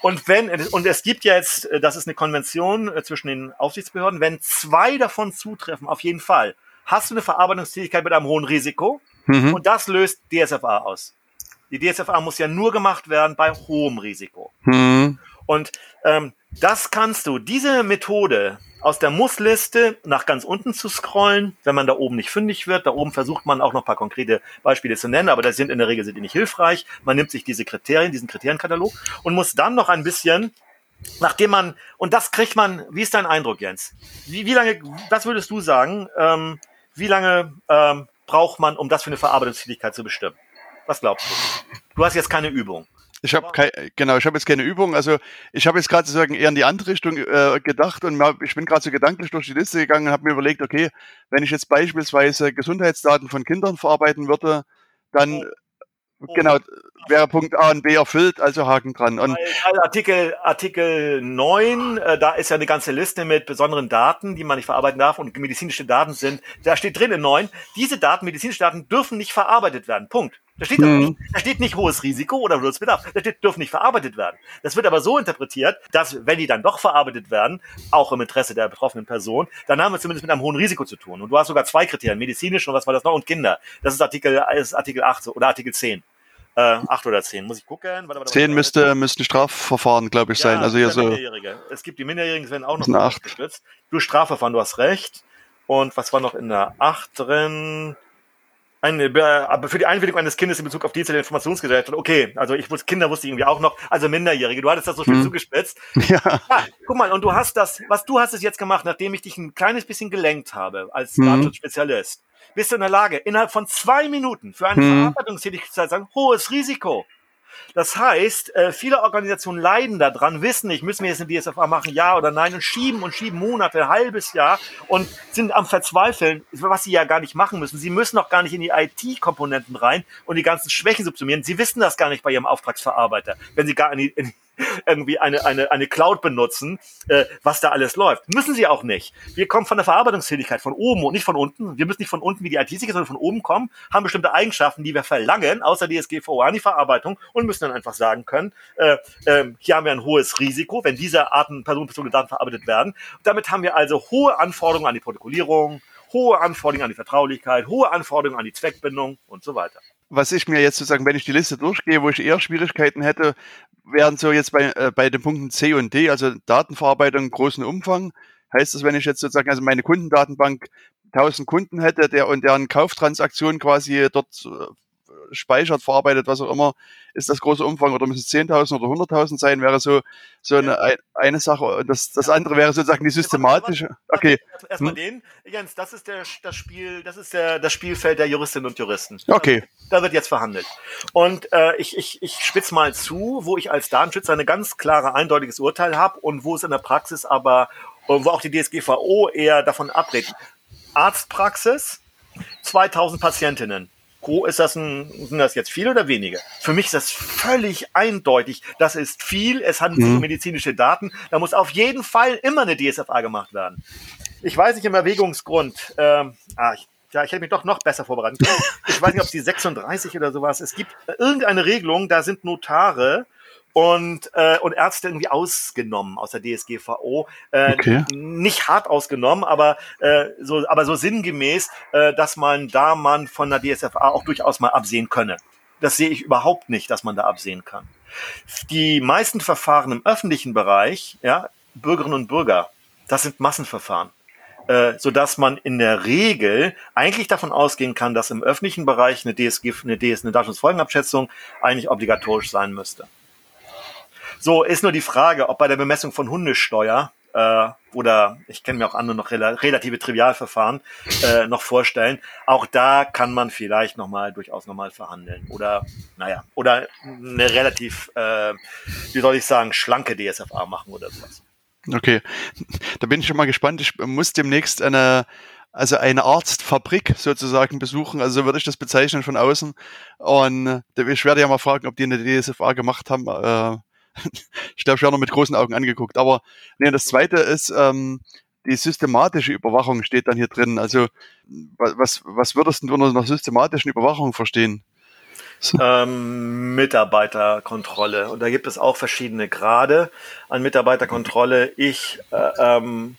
Und wenn, und es gibt ja jetzt, äh, das ist eine Konvention äh, zwischen den Aufsichtsbehörden, wenn zwei davon zutreffen, auf jeden Fall, hast du eine Verarbeitungstätigkeit mit einem hohen Risiko mhm. und das löst DSFA aus. Die DSFA muss ja nur gemacht werden bei hohem Risiko. Mhm. Und ähm, das kannst du, diese Methode aus der Mussliste nach ganz unten zu scrollen, wenn man da oben nicht fündig wird. Da oben versucht man auch noch ein paar konkrete Beispiele zu nennen, aber das sind in der Regel sind die nicht hilfreich. Man nimmt sich diese Kriterien, diesen Kriterienkatalog und muss dann noch ein bisschen nachdem man, und das kriegt man, wie ist dein Eindruck, Jens? Wie, wie lange, was würdest du sagen, ähm, wie lange ähm, braucht man, um das für eine Verarbeitungstätigkeit zu bestimmen? Was glaubst du? Du hast jetzt keine Übung. Ich habe kein, genau, ich habe jetzt keine Übung. Also ich habe jetzt gerade sozusagen eher in die andere Richtung äh, gedacht und ich bin gerade so gedanklich durch die Liste gegangen und habe mir überlegt, okay, wenn ich jetzt beispielsweise Gesundheitsdaten von Kindern verarbeiten würde, dann oh. genau wäre Punkt A und B erfüllt, also Haken dran. Und Artikel, Artikel 9, äh, da ist ja eine ganze Liste mit besonderen Daten, die man nicht verarbeiten darf und medizinische Daten sind. Da steht drin in 9, diese Daten, medizinische Daten dürfen nicht verarbeitet werden. Punkt. Da steht, mhm. nicht, da steht nicht hohes Risiko oder hohes Bedarf. Da steht, dürfen nicht verarbeitet werden. Das wird aber so interpretiert, dass, wenn die dann doch verarbeitet werden, auch im Interesse der betroffenen Person, dann haben wir zumindest mit einem hohen Risiko zu tun. Und du hast sogar zwei Kriterien, medizinisch und was war das noch, und Kinder. Das ist Artikel, ist Artikel 8 oder Artikel 10. Äh, acht oder zehn, muss ich gucken. Warte, warte, zehn müsste, müsste Strafverfahren, glaube ich, ja, sein. Also hier so. Es gibt die Minderjährigen, es werden auch noch acht. gestützt. Du Strafverfahren, du hast recht. Und was war noch in der acht drin? Eine, aber für die Einwilligung eines Kindes in Bezug auf Dienste der Informationsgesellschaft. Okay, also ich muss, Kinder wusste ich irgendwie auch noch, also Minderjährige. Du hattest das so schön hm. zugespitzt. *laughs* Ja. ja. Guck mal, und du hast das, was du hast es jetzt gemacht, nachdem ich dich ein kleines bisschen gelenkt habe als hm. Datenschutzspezialist bist du in der Lage, innerhalb von zwei Minuten für eine hm. Verarbeitungstätigkeit zu sagen, hohes Risiko. Das heißt, äh, viele Organisationen leiden daran, wissen nicht, müssen wir jetzt eine DSFA machen, ja oder nein, und schieben und schieben Monate, halbes Jahr und sind am Verzweifeln, was sie ja gar nicht machen müssen. Sie müssen auch gar nicht in die IT-Komponenten rein und die ganzen Schwächen subsumieren. Sie wissen das gar nicht bei ihrem Auftragsverarbeiter, wenn sie gar in die, in, irgendwie eine, eine, eine Cloud benutzen, äh, was da alles läuft. Müssen sie auch nicht. Wir kommen von der Verarbeitungstätigkeit von oben und nicht von unten. Wir müssen nicht von unten wie die IT-Sicherheit, sondern von oben kommen, haben bestimmte Eigenschaften, die wir verlangen, außer DSGVO an die Verarbeitung und müssen dann einfach sagen können, äh, äh, hier haben wir ein hohes Risiko, wenn diese Arten personenbezogene Daten verarbeitet werden. Damit haben wir also hohe Anforderungen an die Protokollierung, hohe Anforderungen an die Vertraulichkeit, hohe Anforderungen an die Zweckbindung und so weiter was ich mir jetzt sozusagen, wenn ich die Liste durchgehe, wo ich eher Schwierigkeiten hätte, wären so jetzt bei, äh, bei den Punkten C und D, also Datenverarbeitung großen Umfang. Heißt das, wenn ich jetzt sozusagen also meine Kundendatenbank 1000 Kunden hätte, der und deren Kauftransaktion quasi dort äh, speichert, verarbeitet, was auch immer, ist das große Umfang oder müssen es 10.000 oder 100.000 sein, wäre so, so eine, ja. eine Sache. Und das, das andere wäre sozusagen die systematische. Okay. Erstmal hm? den. Jens, das ist der, das Spiel, das ist der, das Spielfeld der Juristinnen und Juristen. Okay. Da wird jetzt verhandelt. Und äh, ich, ich, ich spitze mal zu, wo ich als Datenschützer ein ganz klare, eindeutiges Urteil habe und wo es in der Praxis aber, wo auch die DSGVO eher davon abrät. Arztpraxis, 2000 Patientinnen Co. Ist das ein, sind das jetzt viele oder wenige? Für mich ist das völlig eindeutig. Das ist viel. Es handelt sich um mhm. medizinische Daten. Da muss auf jeden Fall immer eine DSFA gemacht werden. Ich weiß nicht im Erwägungsgrund. Ähm, ah, ich, ja, ich hätte mich doch noch besser vorbereiten können. Ich weiß nicht, ob es die 36 oder sowas. Es gibt irgendeine Regelung, da sind Notare und, äh, und Ärzte irgendwie ausgenommen aus der DSGVO. Äh, okay. Nicht hart ausgenommen, aber, äh, so, aber so sinngemäß, äh, dass man da man von der DSFA auch durchaus mal absehen könne. Das sehe ich überhaupt nicht, dass man da absehen kann. Die meisten Verfahren im öffentlichen Bereich, ja, Bürgerinnen und Bürger, das sind Massenverfahren. Äh, so dass man in der Regel eigentlich davon ausgehen kann, dass im öffentlichen Bereich eine DSG, eine DS, eine Datenschutzfolgenabschätzung eigentlich obligatorisch sein müsste. So ist nur die Frage, ob bei der Bemessung von Hundesteuer äh, oder ich kenne mir auch andere noch rela relative Trivialverfahren äh, noch vorstellen. Auch da kann man vielleicht noch mal durchaus noch mal verhandeln oder naja oder eine relativ äh, wie soll ich sagen schlanke DSFA machen oder sowas. Okay, da bin ich schon mal gespannt. Ich muss demnächst eine also eine Arztfabrik sozusagen besuchen, also so würde ich das bezeichnen von außen. Und ich werde ja mal fragen, ob die eine DSFA gemacht haben. *laughs* Noch mit großen Augen angeguckt. Aber nee, das zweite ist, ähm, die systematische Überwachung steht dann hier drin. Also was, was würdest du unter einer systematischen Überwachung verstehen? So. Ähm, Mitarbeiterkontrolle. Und da gibt es auch verschiedene Grade an Mitarbeiterkontrolle. Ich äh, ähm,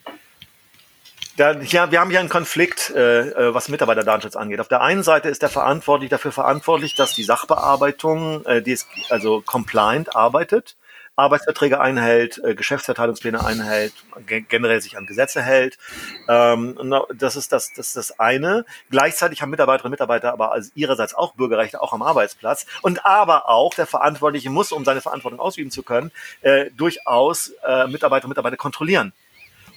da, ja, wir haben hier einen Konflikt, äh, äh, was Mitarbeiterdatenschutz angeht. Auf der einen Seite ist der verantwortlich dafür verantwortlich, dass die Sachbearbeitung, äh, die ist also compliant arbeitet. Arbeitsverträge einhält, äh, Geschäftsverteilungspläne einhält, generell sich an Gesetze hält. Ähm, das ist das, das ist das eine. Gleichzeitig haben Mitarbeiterinnen und Mitarbeiter aber ihrerseits auch Bürgerrechte auch am Arbeitsplatz und aber auch der Verantwortliche muss, um seine Verantwortung ausüben zu können, äh, durchaus äh, Mitarbeiter und Mitarbeiter kontrollieren.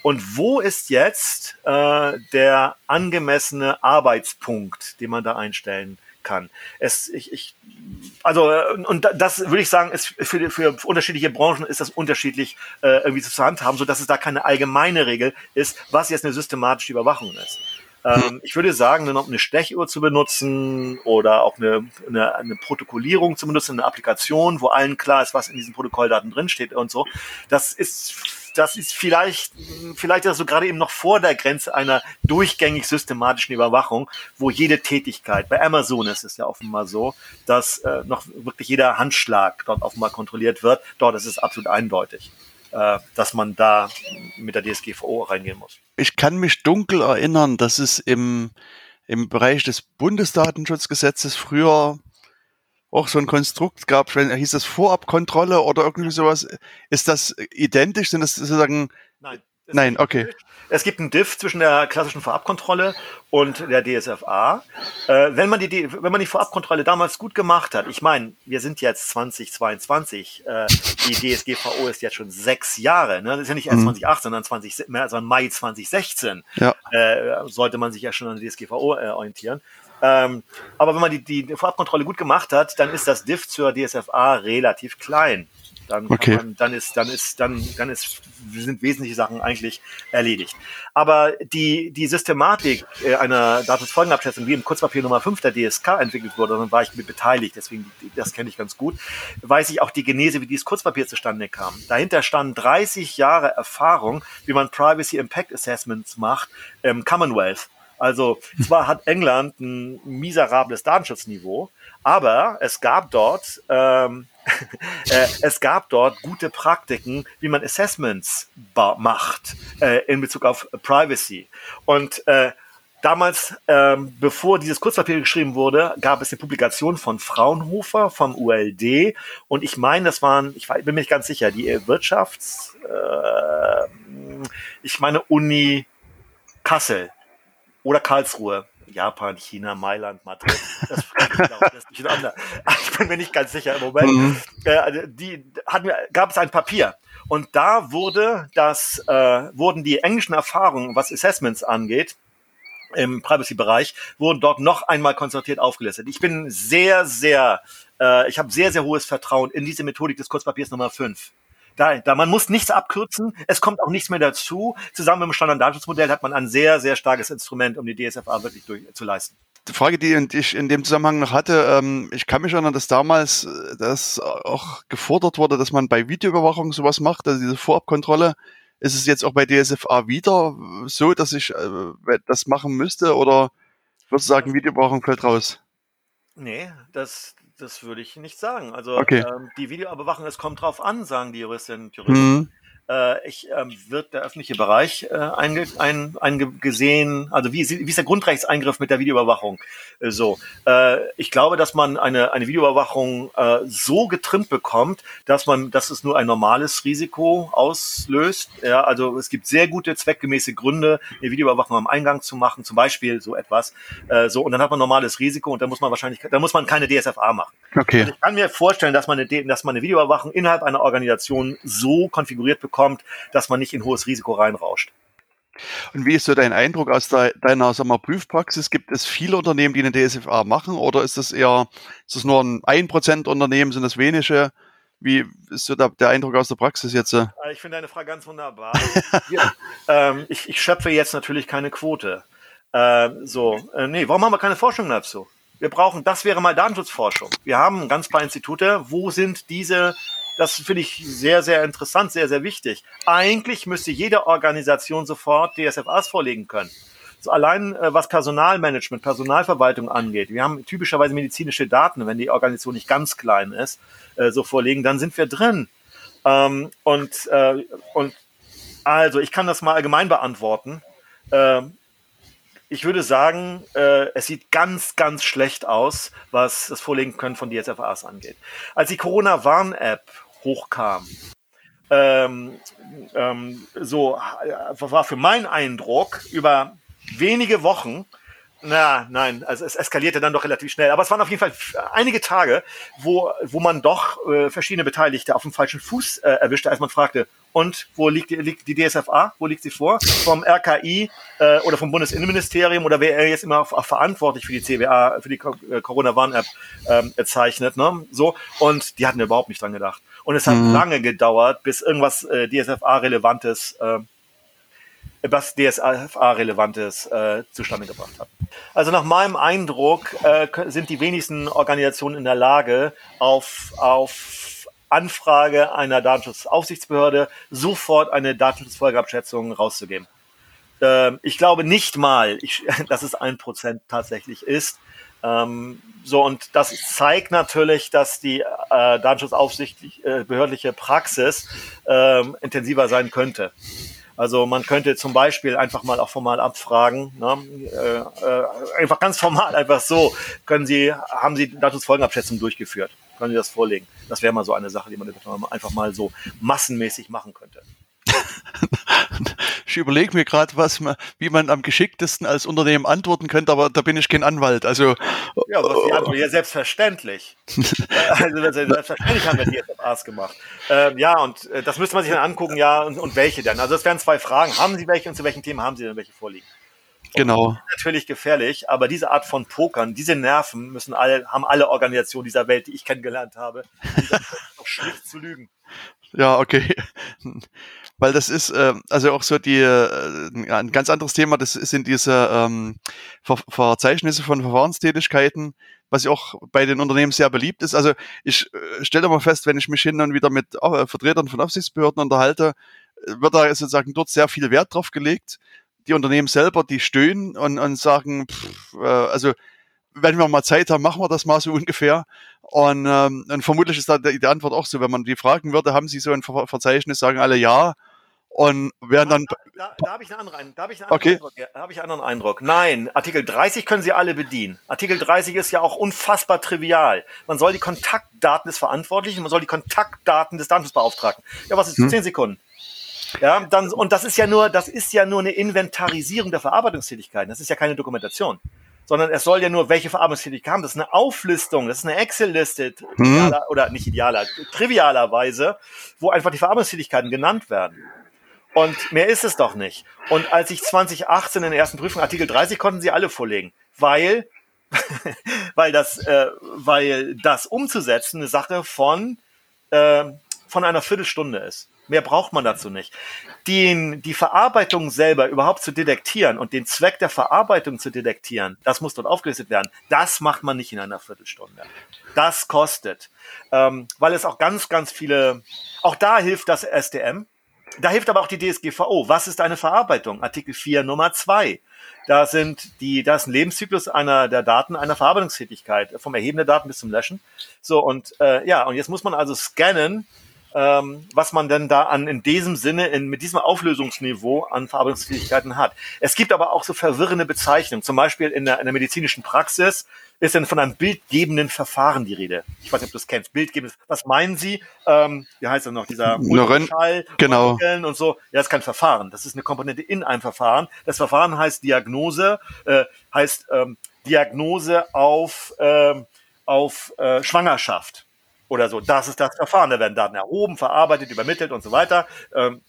Und wo ist jetzt äh, der angemessene Arbeitspunkt, den man da einstellen kann. Es, ich, ich, also, und das würde ich sagen, ist für, für unterschiedliche Branchen ist das unterschiedlich äh, irgendwie zu handhaben, so dass es da keine allgemeine Regel ist, was jetzt eine systematische Überwachung ist. Ähm, ich würde sagen, eine Stechuhr zu benutzen oder auch eine, eine, eine Protokollierung zu benutzen, eine Applikation, wo allen klar ist, was in diesen Protokolldaten drinsteht und so, das ist das ist vielleicht, vielleicht also gerade eben noch vor der Grenze einer durchgängig systematischen Überwachung, wo jede Tätigkeit, bei Amazon ist es ja offenbar so, dass äh, noch wirklich jeder Handschlag dort offenbar kontrolliert wird. Dort ist es absolut eindeutig, äh, dass man da mit der DSGVO reingehen muss. Ich kann mich dunkel erinnern, dass es im, im Bereich des Bundesdatenschutzgesetzes früher auch so ein Konstrukt gab, hieß das Vorabkontrolle oder irgendwie sowas. Ist das identisch? Sind das sozusagen. Nein. Nein, okay. Es gibt einen Diff zwischen der klassischen Vorabkontrolle und der DSFA. Äh, wenn, man die, wenn man die Vorabkontrolle damals gut gemacht hat, ich meine, wir sind jetzt 2022, äh, die DSGVO ist jetzt schon sechs Jahre, ne? das ist ja nicht erst mhm. 2018, sondern 20, sondern Mai 2016 ja. äh, sollte man sich ja schon an der DSGVO äh, orientieren. Ähm, aber wenn man die, die Vorabkontrolle gut gemacht hat, dann ist das Diff zur DSFA relativ klein. Dann, okay. man, dann ist, dann ist, dann, dann ist, sind wesentliche Sachen eigentlich erledigt. Aber die, die Systematik äh, einer Datensfolgenabschätzung, wie im Kurzpapier Nummer 5 der DSK entwickelt wurde, dann war ich mit beteiligt, deswegen, das kenne ich ganz gut, weiß ich auch die Genese, wie dieses Kurzpapier zustande kam. Dahinter standen 30 Jahre Erfahrung, wie man Privacy Impact Assessments macht im Commonwealth. Also zwar hat England ein miserables Datenschutzniveau, aber es gab dort ähm, *laughs* äh, es gab dort gute Praktiken, wie man Assessments macht äh, in Bezug auf Privacy. Und äh, damals, ähm, bevor dieses Kurzpapier geschrieben wurde, gab es eine Publikation von Fraunhofer vom ULD und ich meine, das waren, ich bin mir nicht ganz sicher, die Wirtschafts, äh, ich meine Uni Kassel oder Karlsruhe. Japan, China, Mailand, Madrid. Das, *laughs* das *laughs* ich bin mir nicht ganz sicher im Moment. Mhm. Äh, also die hatten gab es ein Papier. Und da wurde das, äh, wurden die englischen Erfahrungen, was Assessments angeht, im Privacy-Bereich, wurden dort noch einmal konzertiert aufgelistet. Ich bin sehr, sehr, äh, ich habe sehr, sehr hohes Vertrauen in diese Methodik des Kurzpapiers Nummer 5 da, da man muss nichts abkürzen, es kommt auch nichts mehr dazu. Zusammen mit dem Standarddatenschutzmodell hat man ein sehr, sehr starkes Instrument, um die DSFA wirklich durch, zu leisten. die Frage, die ich in dem Zusammenhang noch hatte, ähm, ich kann mich erinnern, dass damals äh, das auch gefordert wurde, dass man bei Videoüberwachung sowas macht, also diese Vorabkontrolle. Ist es jetzt auch bei DSFA wieder so, dass ich äh, das machen müsste oder würdest du sagen, Videoüberwachung fällt raus? Nee, das, das würde ich nicht sagen. Also Okay. ähm, die Videoüberwachung, es kommt drauf an, sagen die Juristinnen und Juristen. Mhm. Äh, ich, ähm, wird der öffentliche Bereich äh, einge, ein, eingesehen, also wie, ist- wie ist der Grundrechtseingriff mit der Videoüberwachung? Äh, so, äh, ich glaube, dass man eine, eine Videoüberwachung äh, so getrimmt bekommt, dass man, dass es nur ein normales Risiko auslöst. Ja, also es gibt sehr gute zweckgemäße Gründe, eine Videoüberwachung am Eingang zu machen, zum Beispiel so etwas. Äh, so und dann hat man normales Risiko und dann muss man wahrscheinlich, da muss man keine DSFA machen. Okay. Also ich kann mir vorstellen, dass man, eine, dass man eine Videoüberwachung innerhalb einer Organisation so konfiguriert bekommt, dass man nicht in hohes Risiko reinrauscht. Und wie ist so dein Eindruck aus de deiner sag mal, Prüfpraxis? Gibt es viele Unternehmen, die eine DSFA machen oder ist das eher, ist das nur ein 1% Unternehmen, sind das wenige? Wie ist so der, der Eindruck aus der Praxis jetzt? Äh, Ich finde deine Frage ganz wunderbar. *laughs* ja, ähm, ich, ich schöpfe jetzt natürlich keine Quote. Ähm, so, äh, nee, warum haben wir keine Forschung dazu? Wir brauchen, das wäre mal Datenschutzforschung. Wir haben ganz paar Institute. Wo sind diese? Das finde ich sehr, sehr interessant, sehr, sehr wichtig. Eigentlich müsste jede Organisation sofort DSFAs vorlegen können. So allein äh, was Personalmanagement, Personalverwaltung angeht. Wir haben typischerweise medizinische Daten, wenn die Organisation nicht ganz klein ist, äh, so vorlegen, dann sind wir drin. Ähm, und, äh, und also, ich kann das mal allgemein beantworten. Ähm, ich würde sagen, äh, es sieht ganz, ganz schlecht aus, was das Vorlegen können von DSFAs angeht. Als die Corona-Warn-App hochkam, ähm, ähm, so äh, war für meinen Eindruck über wenige Wochen, na, nein, also es eskalierte dann doch relativ schnell. Aber es waren auf jeden Fall einige Tage, wo, wo man doch äh, verschiedene Beteiligte auf dem falschen Fuß äh, erwischte, als man fragte, und wo liegt die, liegt die DSFA? Wo liegt sie vor? Vom RKI äh, oder vom Bundesinnenministerium oder wer er jetzt immer verantwortlich für die CWA, für die äh, Corona-Warn-App ähm, zeichnet, ne? So. Und die hatten überhaupt nicht dran gedacht. Und es hat Mhm. lange gedauert, bis irgendwas äh, DSFA-relevantes äh, was DSA-relevantes äh, zustande gebracht hat. Also nach meinem Eindruck äh, sind die wenigsten Organisationen in der Lage, auf, auf Anfrage einer Datenschutzaufsichtsbehörde sofort eine Datenschutzfolgeabschätzung rauszugeben. Ähm, ich glaube nicht mal, ich, *laughs* dass es ein Prozent tatsächlich ist. Ähm, so, und das zeigt natürlich, dass die äh, Datenschutzaufsichtlich äh, Praxis ähm, intensiver sein könnte. Also man könnte zum Beispiel einfach mal auch formal abfragen, ne? äh, äh, einfach ganz formal, einfach so, können Sie, haben Sie Datensfolgenabschätzung durchgeführt? Können Sie das vorlegen? Das wäre mal so eine Sache, die man einfach mal so massenmäßig machen könnte. Ich überlege mir gerade, was man, wie man am geschicktesten als Unternehmen antworten könnte, aber da bin ich kein Anwalt. Also Ja, was die Antwort? Ja, selbstverständlich. *laughs* Also selbstverständlich haben wir die SFAs gemacht. Ähm, ja, und äh, das müsste man sich dann angucken, ja, und, und welche denn? Also es wären zwei Fragen. Haben Sie welche und zu welchen Themen haben Sie denn welche vorliegen? genau. Natürlich gefährlich, aber diese Art von Pokern, diese Nerven müssen alle, haben alle Organisationen dieser Welt, die ich kennengelernt habe, *laughs* doch schlicht zu lügen. Ja, okay. Weil das ist, äh, also auch so die, äh, ein ganz anderes Thema, das sind diese ähm, Ver Verzeichnisse von Verfahrenstätigkeiten, was ja auch bei den Unternehmen sehr beliebt ist. Also ich äh, stelle mal fest, wenn ich mich hin und wieder mit äh, Vertretern von Aufsichtsbehörden unterhalte, äh, wird da sozusagen dort sehr viel Wert drauf gelegt. Die Unternehmen selber, die stöhnen und, und sagen, pff, äh, also wenn wir mal Zeit haben, machen wir das mal so ungefähr. Und, ähm, und vermutlich ist da die, die Antwort auch so, wenn man die fragen würde, haben sie so ein Ver Verzeichnis, sagen alle ja. Und werden dann. Da, da, da habe ich einen anderen, da habe ich einen anderen Okay. Eindruck. Ja, da habe ich einen anderen Eindruck. Nein, Artikel 30 können Sie alle bedienen. Artikel 30 ist ja auch unfassbar trivial. Man soll die Kontaktdaten des Verantwortlichen, man soll die Kontaktdaten des Datenschutzbeauftragten. Ja, was ist Hm. zehn Sekunden? Ja, dann, und das ist ja nur, das ist ja nur eine Inventarisierung der Verarbeitungstätigkeiten. Das ist ja keine Dokumentation. Sondern es soll ja nur, welche Verarbeitungstätigkeiten haben. Das ist eine Auflistung, das ist eine Excel-Liste, idealer- oder nicht idealer, trivialerweise, wo einfach die Verarbeitungstätigkeiten genannt werden. Und mehr ist es doch nicht. Und als ich 2018 in der ersten Prüfung Artikel 30 konnten sie alle vorlegen, weil, *laughs* weil das, äh, weil das umzusetzen eine Sache von, äh, von einer Viertelstunde ist. Mehr braucht man dazu nicht. Den, die Verarbeitung selber überhaupt zu detektieren und den Zweck der Verarbeitung zu detektieren, das muss dort aufgelistet werden. Das macht man nicht in einer Viertelstunde. Das kostet. Ähm, weil es auch ganz, ganz viele, auch da hilft das SDM. Da hilft aber auch die DSGVO. Was ist eine Verarbeitung? Artikel 4 Nummer 2. Da sind die, da ist ein Lebenszyklus einer der Daten einer Verarbeitungstätigkeit, vom Erheben der Daten bis zum Löschen. So, und äh, ja, und jetzt muss man also scannen, ähm, was man denn da an in diesem Sinne, in, mit diesem Auflösungsniveau an Verarbeitungsfähigkeiten hat. Es gibt aber auch so verwirrende Bezeichnungen. Zum Beispiel in der, in der medizinischen Praxis ist denn von einem bildgebenden Verfahren die Rede. Ich weiß nicht, ob du das kennst. Bildgebendes. Was meinen Sie? Ähm, wie heißt das noch? Dieser Ultraschall genau. und so. Ja, das ist kein Verfahren. Das ist eine Komponente in einem Verfahren. Das Verfahren heißt Diagnose, äh, heißt ähm, Diagnose auf, äh, auf äh, Schwangerschaft oder so. Das ist das Verfahren. Da werden Daten erhoben, verarbeitet, übermittelt und so weiter. Ähm,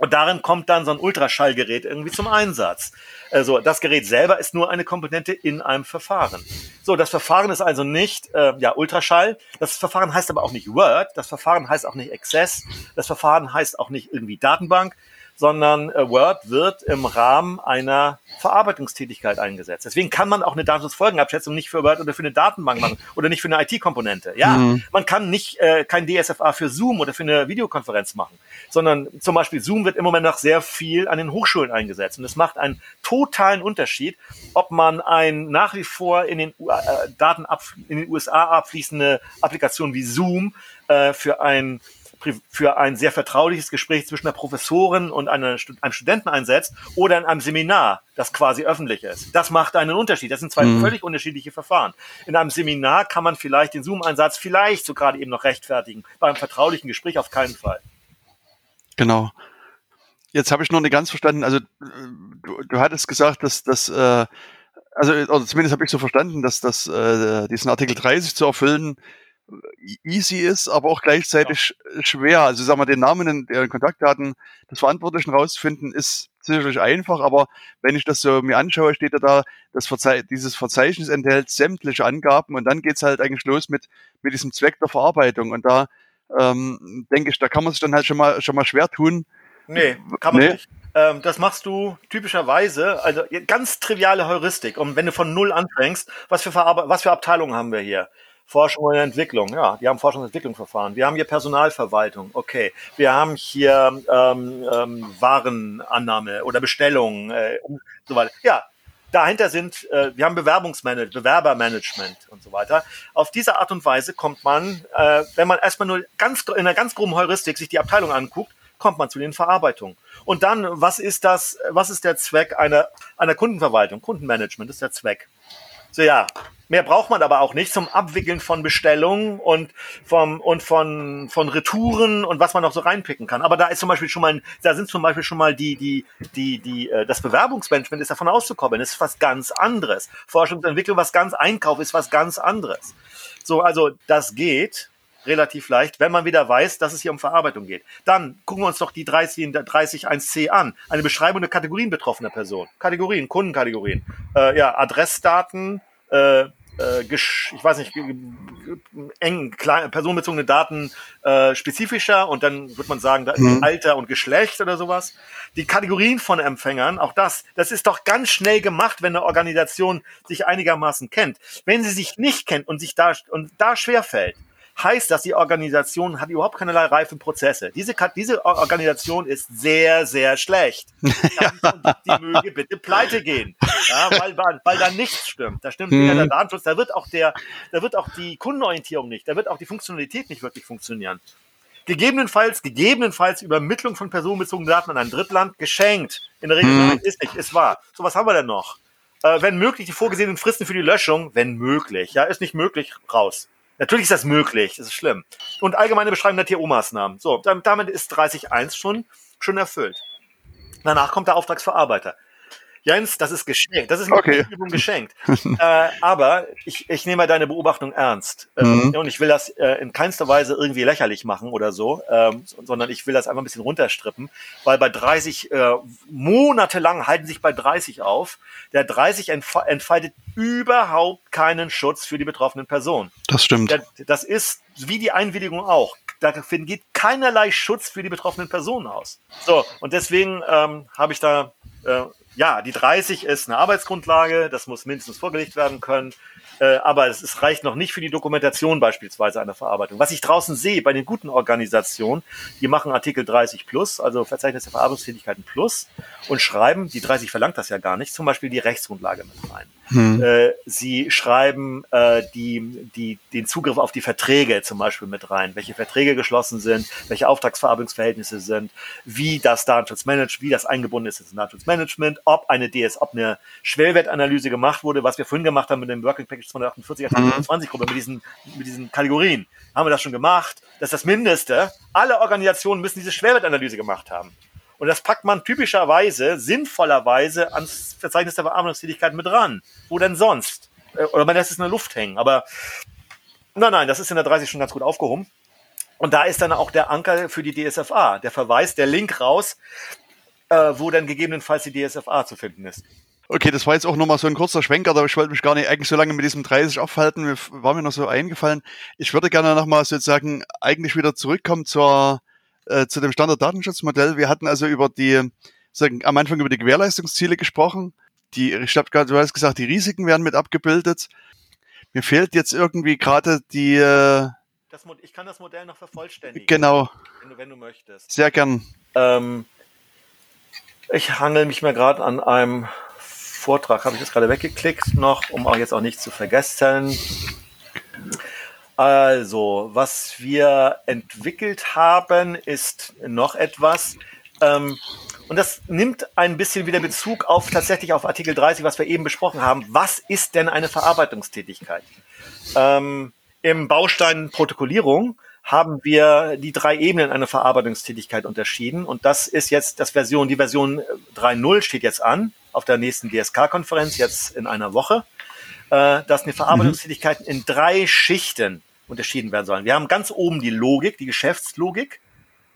und darin kommt dann so ein Ultraschallgerät irgendwie zum Einsatz. Also das Gerät selber ist nur eine Komponente in einem Verfahren. So, das Verfahren ist also nicht äh, ja Ultraschall. Das Verfahren heißt aber auch nicht Word. Das Verfahren heißt auch nicht Access. Das Verfahren heißt auch nicht irgendwie Datenbank sondern äh, Word wird im Rahmen einer Verarbeitungstätigkeit eingesetzt. Deswegen kann man auch eine Datenschutzfolgenabschätzung nicht für Word oder für eine Datenbank machen oder nicht für eine IT-Komponente. Ja, mhm. man kann nicht äh, kein DSFA für Zoom oder für eine Videokonferenz machen, sondern zum Beispiel Zoom wird im Moment noch sehr viel an den Hochschulen eingesetzt und es macht einen totalen Unterschied, ob man ein nach wie vor in den äh, Daten in den USA abfließende Applikation wie Zoom äh, für ein für ein sehr vertrauliches Gespräch zwischen einer Professorin und einer, einem Studenten einsetzt oder in einem Seminar, das quasi öffentlich ist. Das macht einen Unterschied. Das sind zwei mhm. völlig unterschiedliche Verfahren. In einem Seminar kann man vielleicht den Zoom-Einsatz vielleicht so gerade eben noch rechtfertigen. Beim vertraulichen Gespräch auf keinen Fall. Genau. Jetzt habe ich noch nicht ganz verstanden. Also du, du hattest gesagt, dass das äh, also oder zumindest habe ich so verstanden, dass das äh, diesen Artikel 30 zu erfüllen easy ist, aber auch gleichzeitig ja. schwer. Also sagen wir, den Namen und deren Kontaktdaten des Verantwortlichen rauszufinden, ist sicherlich einfach, aber wenn ich das so mir anschaue, steht ja da, das Verze dieses Verzeichnis enthält sämtliche Angaben und dann geht's halt eigentlich los mit, mit diesem Zweck der Verarbeitung. Und da ähm, denke ich, da kann man sich dann halt schon mal schon mal schwer tun. Nee, kann man nee. nicht. Ähm, das machst du typischerweise, also ganz triviale Heuristik. Und wenn du von null anfängst, was für, Verarbe was für Abteilungen haben wir hier? Forschung und Entwicklung, ja, die haben Forschung und Entwicklungsverfahren. Wir haben hier Personalverwaltung, okay. Wir haben hier ähm, ähm, Warenannahme oder Bestellung äh, und so weiter. Ja, dahinter sind, äh, wir haben Bewerbungsmanagement, Bewerbermanagement und so weiter. Auf diese Art und Weise kommt man, äh, wenn man erstmal nur ganz in einer ganz groben Heuristik sich die Abteilung anguckt, kommt man zu den Verarbeitungen. Und dann, was ist das, was ist der Zweck einer, einer Kundenverwaltung? Kundenmanagement ist der Zweck. So ja, mehr braucht man aber auch nicht zum Abwickeln von Bestellungen und vom und von von Retouren und was man noch so reinpicken kann. Aber da ist zum Beispiel schon mal, da sind zum Beispiel schon mal die die die die äh, das Bewerbungsmanagement ist davon auszukommen. Das ist was ganz anderes. Forschungsentwicklung was ganz Einkauf ist was ganz anderes. So also das geht relativ leicht, wenn man wieder weiß, dass es hier um Verarbeitung geht. Dann gucken wir uns doch die 30, 30.1c an. Eine Beschreibung der Kategorien betroffener Person. Kategorien, Kundenkategorien. Äh, ja, Adressdaten, äh, äh, ich weiß nicht, eng klein, personenbezogene Daten äh, spezifischer und dann wird man sagen, mhm. Alter und Geschlecht oder sowas. Die Kategorien von Empfängern, auch das, das ist doch ganz schnell gemacht, wenn eine Organisation sich einigermaßen kennt. Wenn sie sich nicht kennt und sich da und da schwer fällt, heißt das, die Organisation hat überhaupt keinerlei reifen Prozesse. Diese, diese Organisation ist sehr, sehr schlecht. *laughs* Ja. Die möge bitte pleite gehen. Ja, weil, weil da nichts stimmt. Da stimmt weder der mhm. Datenschutz, da wird auch der, da wird auch die Kundenorientierung nicht, da wird auch die Funktionalität nicht wirklich funktionieren. Gegebenenfalls, gegebenenfalls Übermittlung von personenbezogenen Daten an ein Drittland geschenkt. In der Regel hm. ist nicht, ist wahr. So, was haben wir denn noch? Äh, wenn möglich, die vorgesehenen Fristen für die Löschung, wenn möglich. Ja, ist nicht möglich, raus. Natürlich ist das möglich, das ist schlimm. Und allgemeine Beschreibung der TO-Maßnahmen. So, damit ist 30.1 schon, schon erfüllt. Danach kommt der Auftragsverarbeiter. Jens, das ist geschenkt. Das ist okay. Übung geschenkt. äh, aber ich, ich nehme deine Beobachtung ernst. Ähm, mhm. Und ich will das äh, in keinster Weise irgendwie lächerlich machen oder so, ähm, sondern ich will das einfach ein bisschen runterstrippen, weil bei 30, äh, monatelang halten sich bei 30 auf. Der 30 entfaltet überhaupt keinen Schutz für die betroffenen Personen. Das stimmt. Der, das ist wie die Einwilligung auch. Da geht keinerlei Schutz für die betroffenen Personen aus. So, und deswegen ähm, habe ich da äh, ja, die 30 ist eine Arbeitsgrundlage, das muss mindestens vorgelegt werden können. Äh, aber es, es reicht noch nicht für die Dokumentation beispielsweise einer Verarbeitung. Was ich draußen sehe bei den guten Organisationen, die machen Artikel 30 plus, also Verzeichnis der Verarbeitungstätigkeiten plus und schreiben, die 30 verlangt das ja gar nicht, zum Beispiel die Rechtsgrundlage mit rein. Hm. Äh, sie schreiben äh, die, die, den Zugriff auf die Verträge zum Beispiel mit rein, welche Verträge geschlossen sind, welche Auftragsverarbeitungsverhältnisse sind, wie das Datenschutzmanagement, wie das eingebunden ist ins Datenschutzmanagement, ob eine DS, ob eine Schwellwertanalyse gemacht wurde, was wir vorhin gemacht haben mit dem Working Package 248 20 Gruppe mit diesen, mit diesen Kategorien. Haben wir das schon gemacht? Das ist das Mindeste. Alle Organisationen müssen diese Schwellwertanalyse gemacht haben. Und das packt man typischerweise, sinnvollerweise ans Verzeichnis der Verarbeitungstätigkeit mit ran. Wo denn sonst? Äh, oder man lässt es in der Luft hängen. Aber nein, nein, das ist in der 30 schon ganz gut aufgehoben. Und da ist dann auch der Anker für die DSFA, der Verweis, der Link raus, äh, wo dann gegebenenfalls die DSFA zu finden ist. Okay, das war jetzt auch nochmal so ein kurzer Schwenker, aber ich wollte mich gar nicht eigentlich so lange mit diesem 30 aufhalten, war mir noch so eingefallen. Ich würde gerne nochmal sozusagen eigentlich wieder zurückkommen zur, äh, zu dem Standarddatenschutzmodell. Wir hatten also über die, sagen, am Anfang über die Gewährleistungsziele gesprochen. Die, ich glaube, du hast gesagt, die Risiken werden mit abgebildet. Mir fehlt jetzt irgendwie gerade die. Äh, das, ich kann das Modell noch vervollständigen. Genau. Wenn du, wenn du möchtest. Sehr gern. Ähm, ich hangel mich mal gerade an einem Vortrag, habe ich jetzt gerade weggeklickt noch, um auch jetzt auch nicht zu vergessen. Also, was wir entwickelt haben, ist noch etwas. Ähm, und das nimmt ein bisschen wieder Bezug auf tatsächlich auf Artikel 30, was wir eben besprochen haben. Was ist denn eine Verarbeitungstätigkeit? Ähm, Im Baustein Protokollierung haben wir die drei Ebenen einer Verarbeitungstätigkeit unterschieden. Und das ist jetzt das Version, die Version 3.0 steht jetzt an auf der nächsten DSK-Konferenz, jetzt in einer Woche, äh, dass eine Verarbeitungstätigkeit in drei Schichten unterschieden werden sollen. Wir haben ganz oben die Logik, die Geschäftslogik.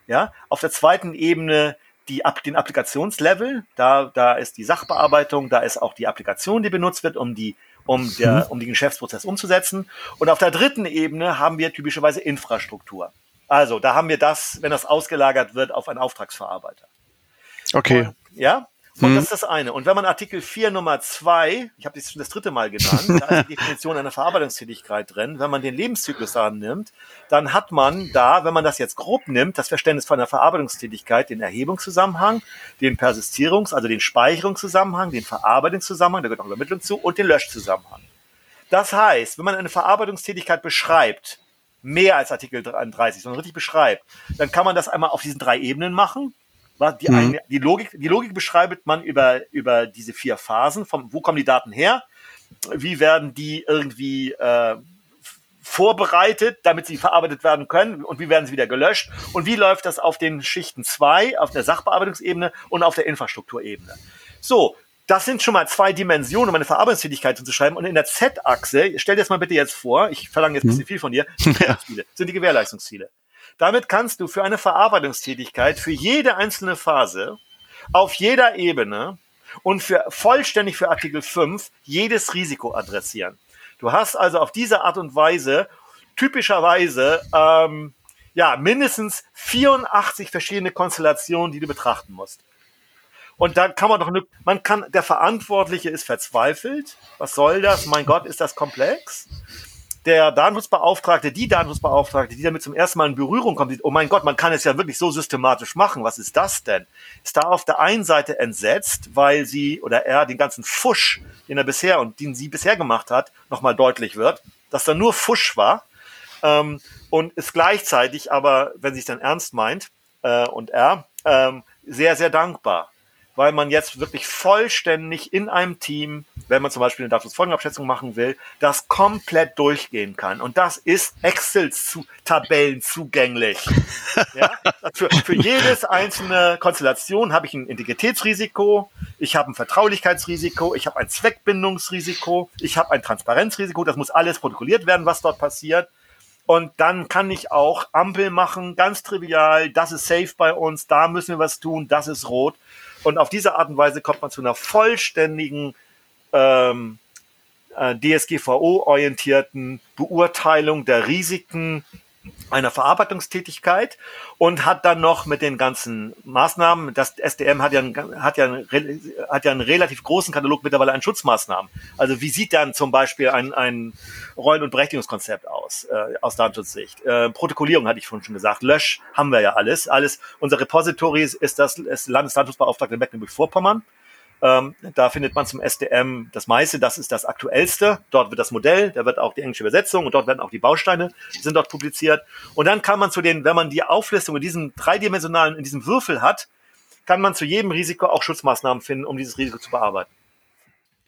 Ja, auf der zweiten Ebene die, den Applikationslevel. Da, da ist die Sachbearbeitung, da ist auch die Applikation, die benutzt wird, um die um, der, mhm. um den Geschäftsprozess umzusetzen. Und auf der dritten Ebene haben wir typischerweise Infrastruktur. Also da haben wir das, wenn das ausgelagert wird, auf einen Auftragsverarbeiter. Okay. Und, ja, und hm. das ist das eine. Und wenn man Artikel 4 Nummer 2, ich habe das schon das dritte Mal genannt, da ist die *laughs* Definition einer Verarbeitungstätigkeit drin, wenn man den Lebenszyklus annimmt, dann hat man da, wenn man das jetzt grob nimmt, das Verständnis von einer Verarbeitungstätigkeit, den Erhebungszusammenhang, den Persistierungs-, also den Speicherungszusammenhang, den Verarbeitungszusammenhang, da gehört auch Übermittlung zu, und den Löschzusammenhang. Das heißt, wenn man eine Verarbeitungstätigkeit beschreibt, mehr als Artikel 33, sondern richtig beschreibt, dann kann man das einmal auf diesen drei Ebenen machen die, mhm. eine, die, Logik, die Logik beschreibt man über, über diese vier Phasen. Vom, wo kommen die Daten her? Wie werden die irgendwie äh, vorbereitet, damit sie verarbeitet werden können? Und wie werden sie wieder gelöscht? Und wie läuft das auf den Schichten 2, auf der Sachbearbeitungsebene und auf der Infrastrukturebene? So, das sind schon mal zwei Dimensionen, um eine Verarbeitungstätigkeit zu schreiben. Und in der Z-Achse, stell dir das mal bitte jetzt vor, ich verlange jetzt ein bisschen mhm. viel von dir, sind die Gewährleistungsziele. Damit kannst du für eine Verarbeitungstätigkeit, für jede einzelne Phase, auf jeder Ebene und für vollständig für Artikel 5 jedes Risiko adressieren. Du hast also auf diese Art und Weise typischerweise ähm, ja mindestens 84 verschiedene Konstellationen, die du betrachten musst. Und dann kann man doch, man kann, der Verantwortliche ist verzweifelt. Was soll das? Mein Gott, ist das komplex? Der Datenschutzbeauftragte, die Datenschutzbeauftragte, die damit zum ersten Mal in Berührung kommt, sieht, oh mein Gott, man kann es ja wirklich so systematisch machen. Was ist das denn? Ist da auf der einen Seite entsetzt, weil sie oder er den ganzen Fusch, den er bisher und den sie bisher gemacht hat, nochmal deutlich wird, dass da nur Fusch war ähm, und ist gleichzeitig aber, wenn sie es dann ernst meint äh, und er, ähm, sehr, sehr dankbar weil man jetzt wirklich vollständig in einem Team, wenn man zum Beispiel eine Datenfolgenabschätzung machen will, das komplett durchgehen kann. Und das ist Excel-Tabellen zugänglich. *laughs* ja? für, für jedes einzelne Konstellation habe ich ein Integritätsrisiko, ich habe ein Vertraulichkeitsrisiko, ich habe ein Zweckbindungsrisiko, ich habe ein Transparenzrisiko. Das muss alles protokolliert werden, was dort passiert. Und dann kann ich auch Ampel machen, ganz trivial, das ist safe bei uns, da müssen wir was tun, das ist rot. Und auf diese Art und Weise kommt man zu einer vollständigen ähm, äh, DSGVO-orientierten Beurteilung der Risiken einer Verarbeitungstätigkeit und hat dann noch mit den ganzen Maßnahmen, das SDM hat ja, einen, hat ja, einen, hat ja einen relativ großen Katalog mittlerweile an Schutzmaßnahmen. Also wie sieht dann zum Beispiel ein, ein Rollen- und Berechtigungskonzept aus, äh, aus Datenschutzsicht? Äh, Protokollierung hatte ich vorhin schon gesagt. Lösch haben wir ja alles. Alles, unser Repository ist das ist Landesdatenschutzbeauftragte Mecklenburg-Vorpommern. Ähm, da findet man zum SDM das meiste, das ist das aktuellste. Dort wird das Modell, da wird auch die englische Übersetzung und dort werden auch die Bausteine, sind dort publiziert. Und dann kann man zu den, wenn man die Auflistung in diesem dreidimensionalen, in diesem Würfel hat, kann man zu jedem Risiko auch Schutzmaßnahmen finden, um dieses Risiko zu bearbeiten.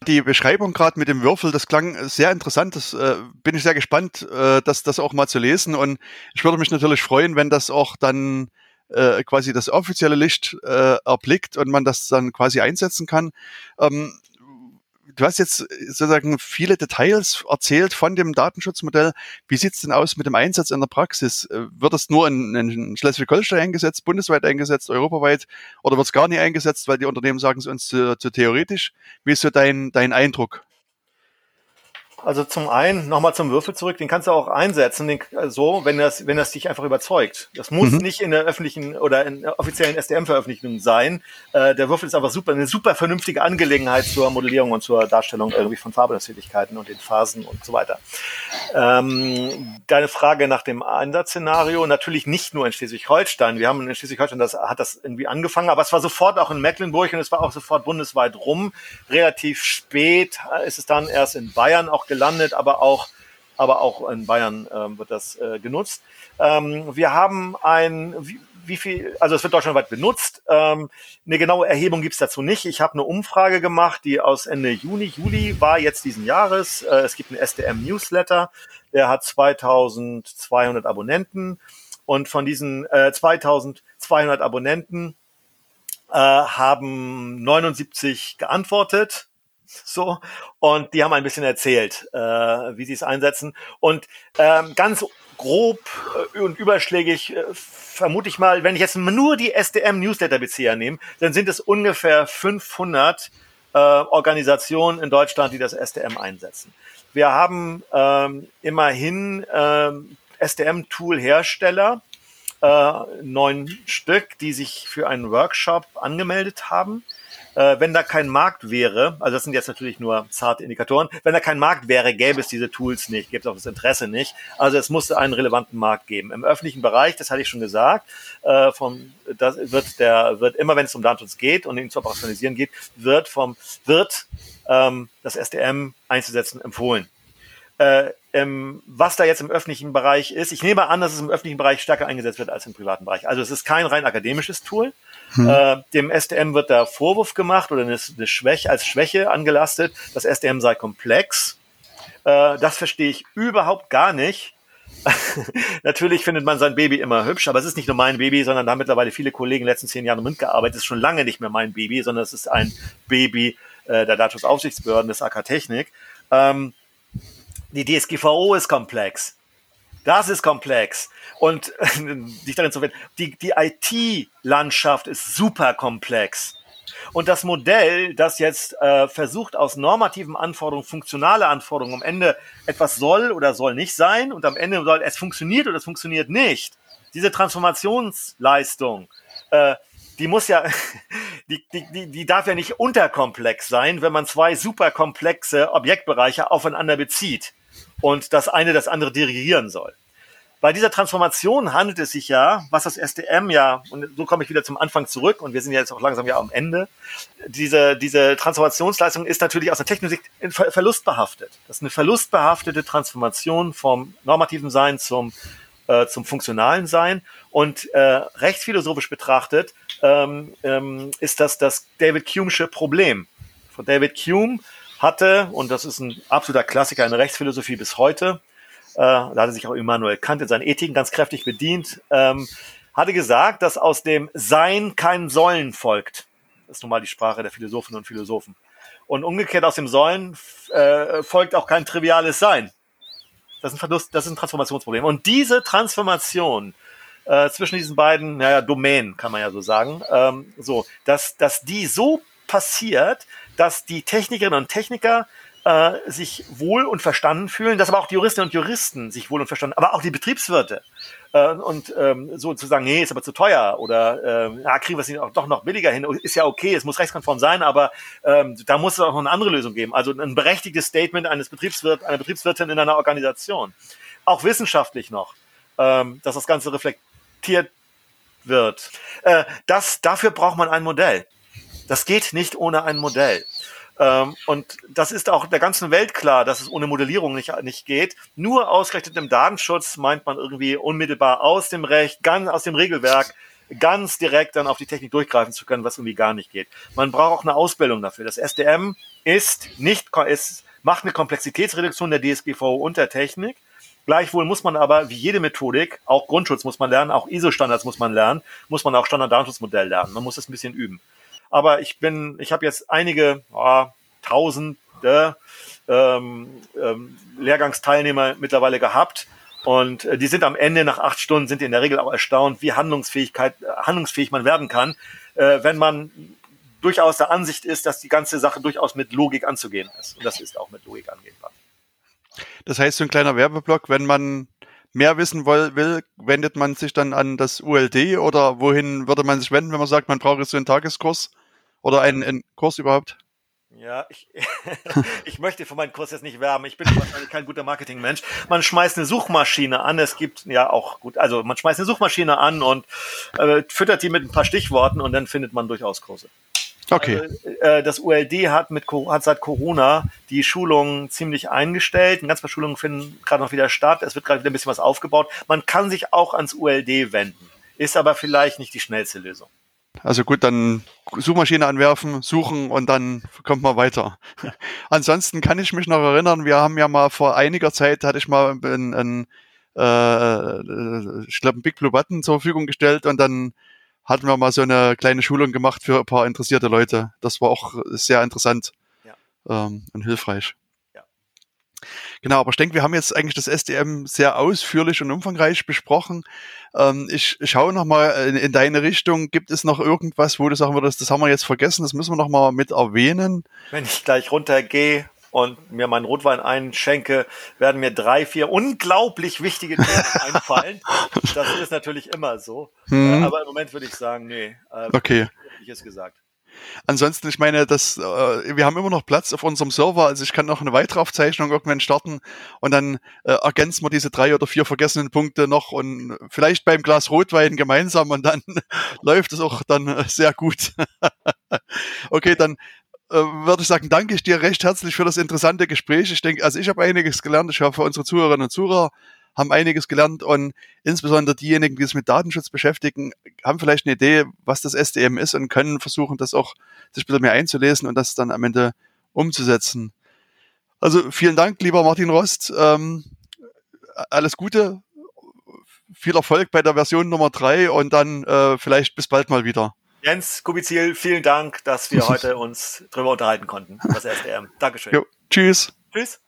Die Beschreibung gerade mit dem Würfel, das klang sehr interessant. Das äh, bin ich sehr gespannt, äh, das, das auch mal zu lesen. Und ich würde mich natürlich freuen, wenn das auch dann äh, quasi das offizielle Licht äh, erblickt und man das dann quasi einsetzen kann. Ähm, du hast jetzt sozusagen viele Details erzählt von dem Datenschutzmodell. Wie sieht's denn aus mit dem Einsatz in der Praxis? Äh, wird das nur in, in Schleswig-Holstein eingesetzt, bundesweit eingesetzt, europaweit oder wird es gar nicht eingesetzt, weil die Unternehmen sagen es uns zu, zu theoretisch? Wie ist so dein, dein Eindruck? Also zum einen nochmal zum Würfel zurück, den kannst du auch einsetzen, den, so, wenn das, wenn das dich einfach überzeugt. Das muss mhm. nicht in der öffentlichen oder in der offiziellen SDM-Veröffentlichung sein. Äh, der Würfel ist einfach super, eine super vernünftige Angelegenheit zur Modellierung und zur Darstellung irgendwie von Farblasttätigkeiten und den Phasen und so weiter. Ähm, deine Frage nach dem Einsatzszenario, natürlich nicht nur in Schleswig-Holstein. Wir haben in Schleswig-Holstein, das hat das irgendwie angefangen, aber es war sofort auch in Mecklenburg und es war auch sofort bundesweit rum. Relativ spät ist es dann erst in Bayern auch gelandet, aber auch, aber auch in Bayern äh, wird das äh, genutzt. Ähm, wir haben ein, wie, wie viel, also es wird deutschlandweit benutzt. Ähm, eine genaue Erhebung gibt's dazu nicht. Ich habe eine Umfrage gemacht, die aus Ende Juni, Juli war jetzt diesen Jahres. Äh, es gibt einen SDM-Newsletter, der hat 2200 Abonnenten. Und von diesen äh, 2200 Abonnenten äh, haben 79 geantwortet so und die haben ein bisschen erzählt, äh, wie sie es einsetzen und ähm, ganz grob äh, und überschlägig äh, vermute ich mal, wenn ich jetzt nur die SDM Newsletter Bezieher nehme, dann sind es ungefähr 500 äh, Organisationen in Deutschland, die das SDM einsetzen. Wir haben ähm, immerhin ähm, SDM-Tool-Hersteller, äh, neun Stück, die sich für einen Workshop angemeldet haben äh, wenn da kein Markt wäre, also das sind jetzt natürlich nur zarte Indikatoren, wenn da kein Markt wäre, gäbe es diese Tools nicht, gäbe es auch das Interesse nicht. Also es musste einen relevanten Markt geben. Im öffentlichen Bereich, das hatte ich schon gesagt, äh, vom, das wird der, wird immer, wenn es um Datenschutz geht und ihn zu operationalisieren geht, wird vom, wird ähm, das SDM einzusetzen empfohlen. Äh, ähm, was da jetzt im öffentlichen Bereich ist, ich nehme an, dass es im öffentlichen Bereich stärker eingesetzt wird als im privaten Bereich. Also es ist kein rein akademisches Tool, hm. Äh, dem SDM wird da Vorwurf gemacht oder eine, eine Schwäche als Schwäche angelastet. Das SDM sei komplex. Äh, das verstehe ich überhaupt gar nicht. *laughs* Natürlich findet man sein Baby immer hübsch, aber es ist nicht nur mein Baby, sondern da haben mittlerweile viele Kollegen in den letzten zehn Jahren mitgearbeitet. Es ist schon lange nicht mehr mein Baby, sondern es ist ein Baby äh, der Datenschutzaufsichtsbehörden des AK Technik. Ähm, die DSGVO ist komplex. Das ist komplex. Und *laughs* dich darin zu finden, die, die IT-Landschaft ist super komplex. Und das Modell, das jetzt äh, versucht, aus normativen Anforderungen funktionale Anforderungen am Ende etwas soll oder soll nicht sein und am Ende soll es funktioniert oder es funktioniert nicht. Diese Transformationsleistung, äh, die muss ja, *laughs* die, die, die, die darf ja nicht unterkomplex sein, wenn man zwei superkomplexe Objektbereiche aufeinander bezieht und das eine das andere dirigieren soll. Bei dieser Transformation handelt es sich ja, was das SDM ja, und so komme ich wieder zum Anfang zurück und wir sind ja jetzt auch langsam ja am Ende, diese, diese Transformationsleistung ist natürlich aus der Sicht verlustbehaftet. Das ist eine verlustbehaftete Transformation vom normativen Sein zum äh, zum funktionalen Sein. Und äh, rechtsphilosophisch betrachtet ähm, ähm, ist das das David Hume'sche Problem. Von David Hume hatte, und das ist ein absoluter Klassiker in der Rechtsphilosophie bis heute, äh, da hatte sich auch Immanuel Kant in seinen Ethiken ganz kräftig bedient, ähm, hatte gesagt, dass aus dem Sein kein Sollen folgt. Das ist nun mal die Sprache der Philosophinnen und Philosophen. Und umgekehrt aus dem Sollen äh, folgt auch kein triviales Sein. Das ist ein Verlust, das ist ein Transformationsproblem. Und diese Transformation äh, zwischen diesen beiden, naja, Domänen, kann man ja so sagen, ähm, so, dass, dass die so passiert, dass die Technikerinnen und Techniker äh, sich wohl und verstanden fühlen, dass aber auch die Juristinnen und Juristen sich wohl und verstanden, aber auch die Betriebswirte äh, und ähm, so zu sagen, nee, ist aber zu teuer oder äh, ja, kriegen wir es doch noch billiger hin, ist ja okay, es muss rechtskonform sein, aber ähm, da muss es auch noch eine andere Lösung geben. Also ein berechtigtes Statement eines Betriebswirt, einer Betriebswirtin in einer Organisation. Auch wissenschaftlich noch, ähm, dass das Ganze reflektiert wird. Äh, das, dafür braucht man ein Modell. Das geht nicht ohne ein Modell. Ähm, und das ist auch der ganzen Welt klar, dass es ohne Modellierung nicht, nicht geht. Nur ausgerechnet im Datenschutz meint man irgendwie unmittelbar aus dem Recht, ganz aus dem Regelwerk, ganz direkt dann auf die Technik durchgreifen zu können, was irgendwie gar nicht geht. Man braucht auch eine Ausbildung dafür. Das SDM ist nicht, ist, macht eine Komplexitätsreduktion der DSGVO und der Technik. Gleichwohl muss man aber, wie jede Methodik, auch Grundschutz muss man lernen, auch ISO-Standards muss man lernen, muss man auch Standard-Datenschutzmodell lernen. Man muss es ein bisschen üben. Aber ich bin, ich habe jetzt einige oh, Tausende ähm, ähm, Lehrgangsteilnehmer mittlerweile gehabt. Und äh, die sind am Ende nach acht Stunden sind in der Regel auch erstaunt, wie Handlungsfähigkeit, handlungsfähig man werden kann, äh, wenn man durchaus der Ansicht ist, dass die ganze Sache durchaus mit Logik anzugehen ist. Und das ist auch mit Logik angehbar. Das heißt, so ein kleiner Werbeblock, wenn man mehr wissen will, wendet man sich dann an das ULD oder wohin würde man sich wenden, wenn man sagt, man braucht jetzt so einen Tageskurs oder einen, einen Kurs überhaupt? Ja, ich, *laughs* ich möchte für meinen Kurs jetzt nicht werben. Ich bin wahrscheinlich kein guter Marketingmensch. Man schmeißt eine Suchmaschine an. Es gibt ja auch gut, also man schmeißt eine Suchmaschine an und äh, füttert die mit ein paar Stichworten und dann findet man durchaus Kurse. Okay. Also, äh, das ULD hat, mit, hat seit Corona die Schulungen ziemlich eingestellt. Ein ganz paar Schulungen finden gerade noch wieder statt. Es wird gerade wieder ein bisschen was aufgebaut. Man kann sich auch ans ULD wenden, ist aber vielleicht nicht die schnellste Lösung. Also gut, dann Suchmaschine anwerfen, suchen und dann kommt man weiter. Ansonsten kann ich mich noch erinnern, wir haben ja mal vor einiger Zeit, hatte ich mal ein, ein äh, ich glaube, ein Big Blue Button zur Verfügung gestellt und dann hatten wir mal so eine kleine Schulung gemacht für ein paar interessierte Leute. Das war auch sehr interessant ja. ähm, und hilfreich. Genau, aber ich denke, wir haben jetzt eigentlich das SDM sehr ausführlich und umfangreich besprochen. Ähm, ich schaue nochmal in, in deine Richtung. Gibt es noch irgendwas, wo du sagen würdest, das haben wir jetzt vergessen, das müssen wir nochmal mit erwähnen? Wenn ich gleich runtergehe, und mir meinen Rotwein einschenke, werden mir drei, vier unglaublich wichtige Themen *laughs* einfallen. Das ist natürlich immer so. Mhm. Aber im Moment würde ich sagen, nee. Äh, okay. Ich es gesagt. Ansonsten, ich meine, das, äh, wir haben immer noch Platz auf unserem Server, also ich kann noch eine weitere Aufzeichnung irgendwann starten und dann äh, ergänzen wir diese drei oder vier vergessenen Punkte noch und vielleicht beim Glas Rotwein gemeinsam und dann *laughs* läuft es auch dann sehr gut. *laughs* okay, dann äh, würde ich sagen, danke ich dir recht herzlich für das interessante Gespräch. Ich denke, also ich habe einiges gelernt. Ich hoffe, unsere Zuhörerinnen und Zuhörer haben einiges gelernt und insbesondere diejenigen, die sich mit Datenschutz beschäftigen, haben vielleicht eine Idee, was das SDM ist und können versuchen, das auch sich ein bisschen mehr einzulesen und das dann am Ende umzusetzen. Also vielen Dank, lieber Martin Rost. Ähm, alles Gute, viel Erfolg bei der Version Nummer drei und dann äh, vielleicht bis bald mal wieder. Jens Kubizil, vielen Dank, dass wir *laughs* heute uns darüber unterhalten konnten, das SDM. Dankeschön. Jo, tschüss. Tschüss.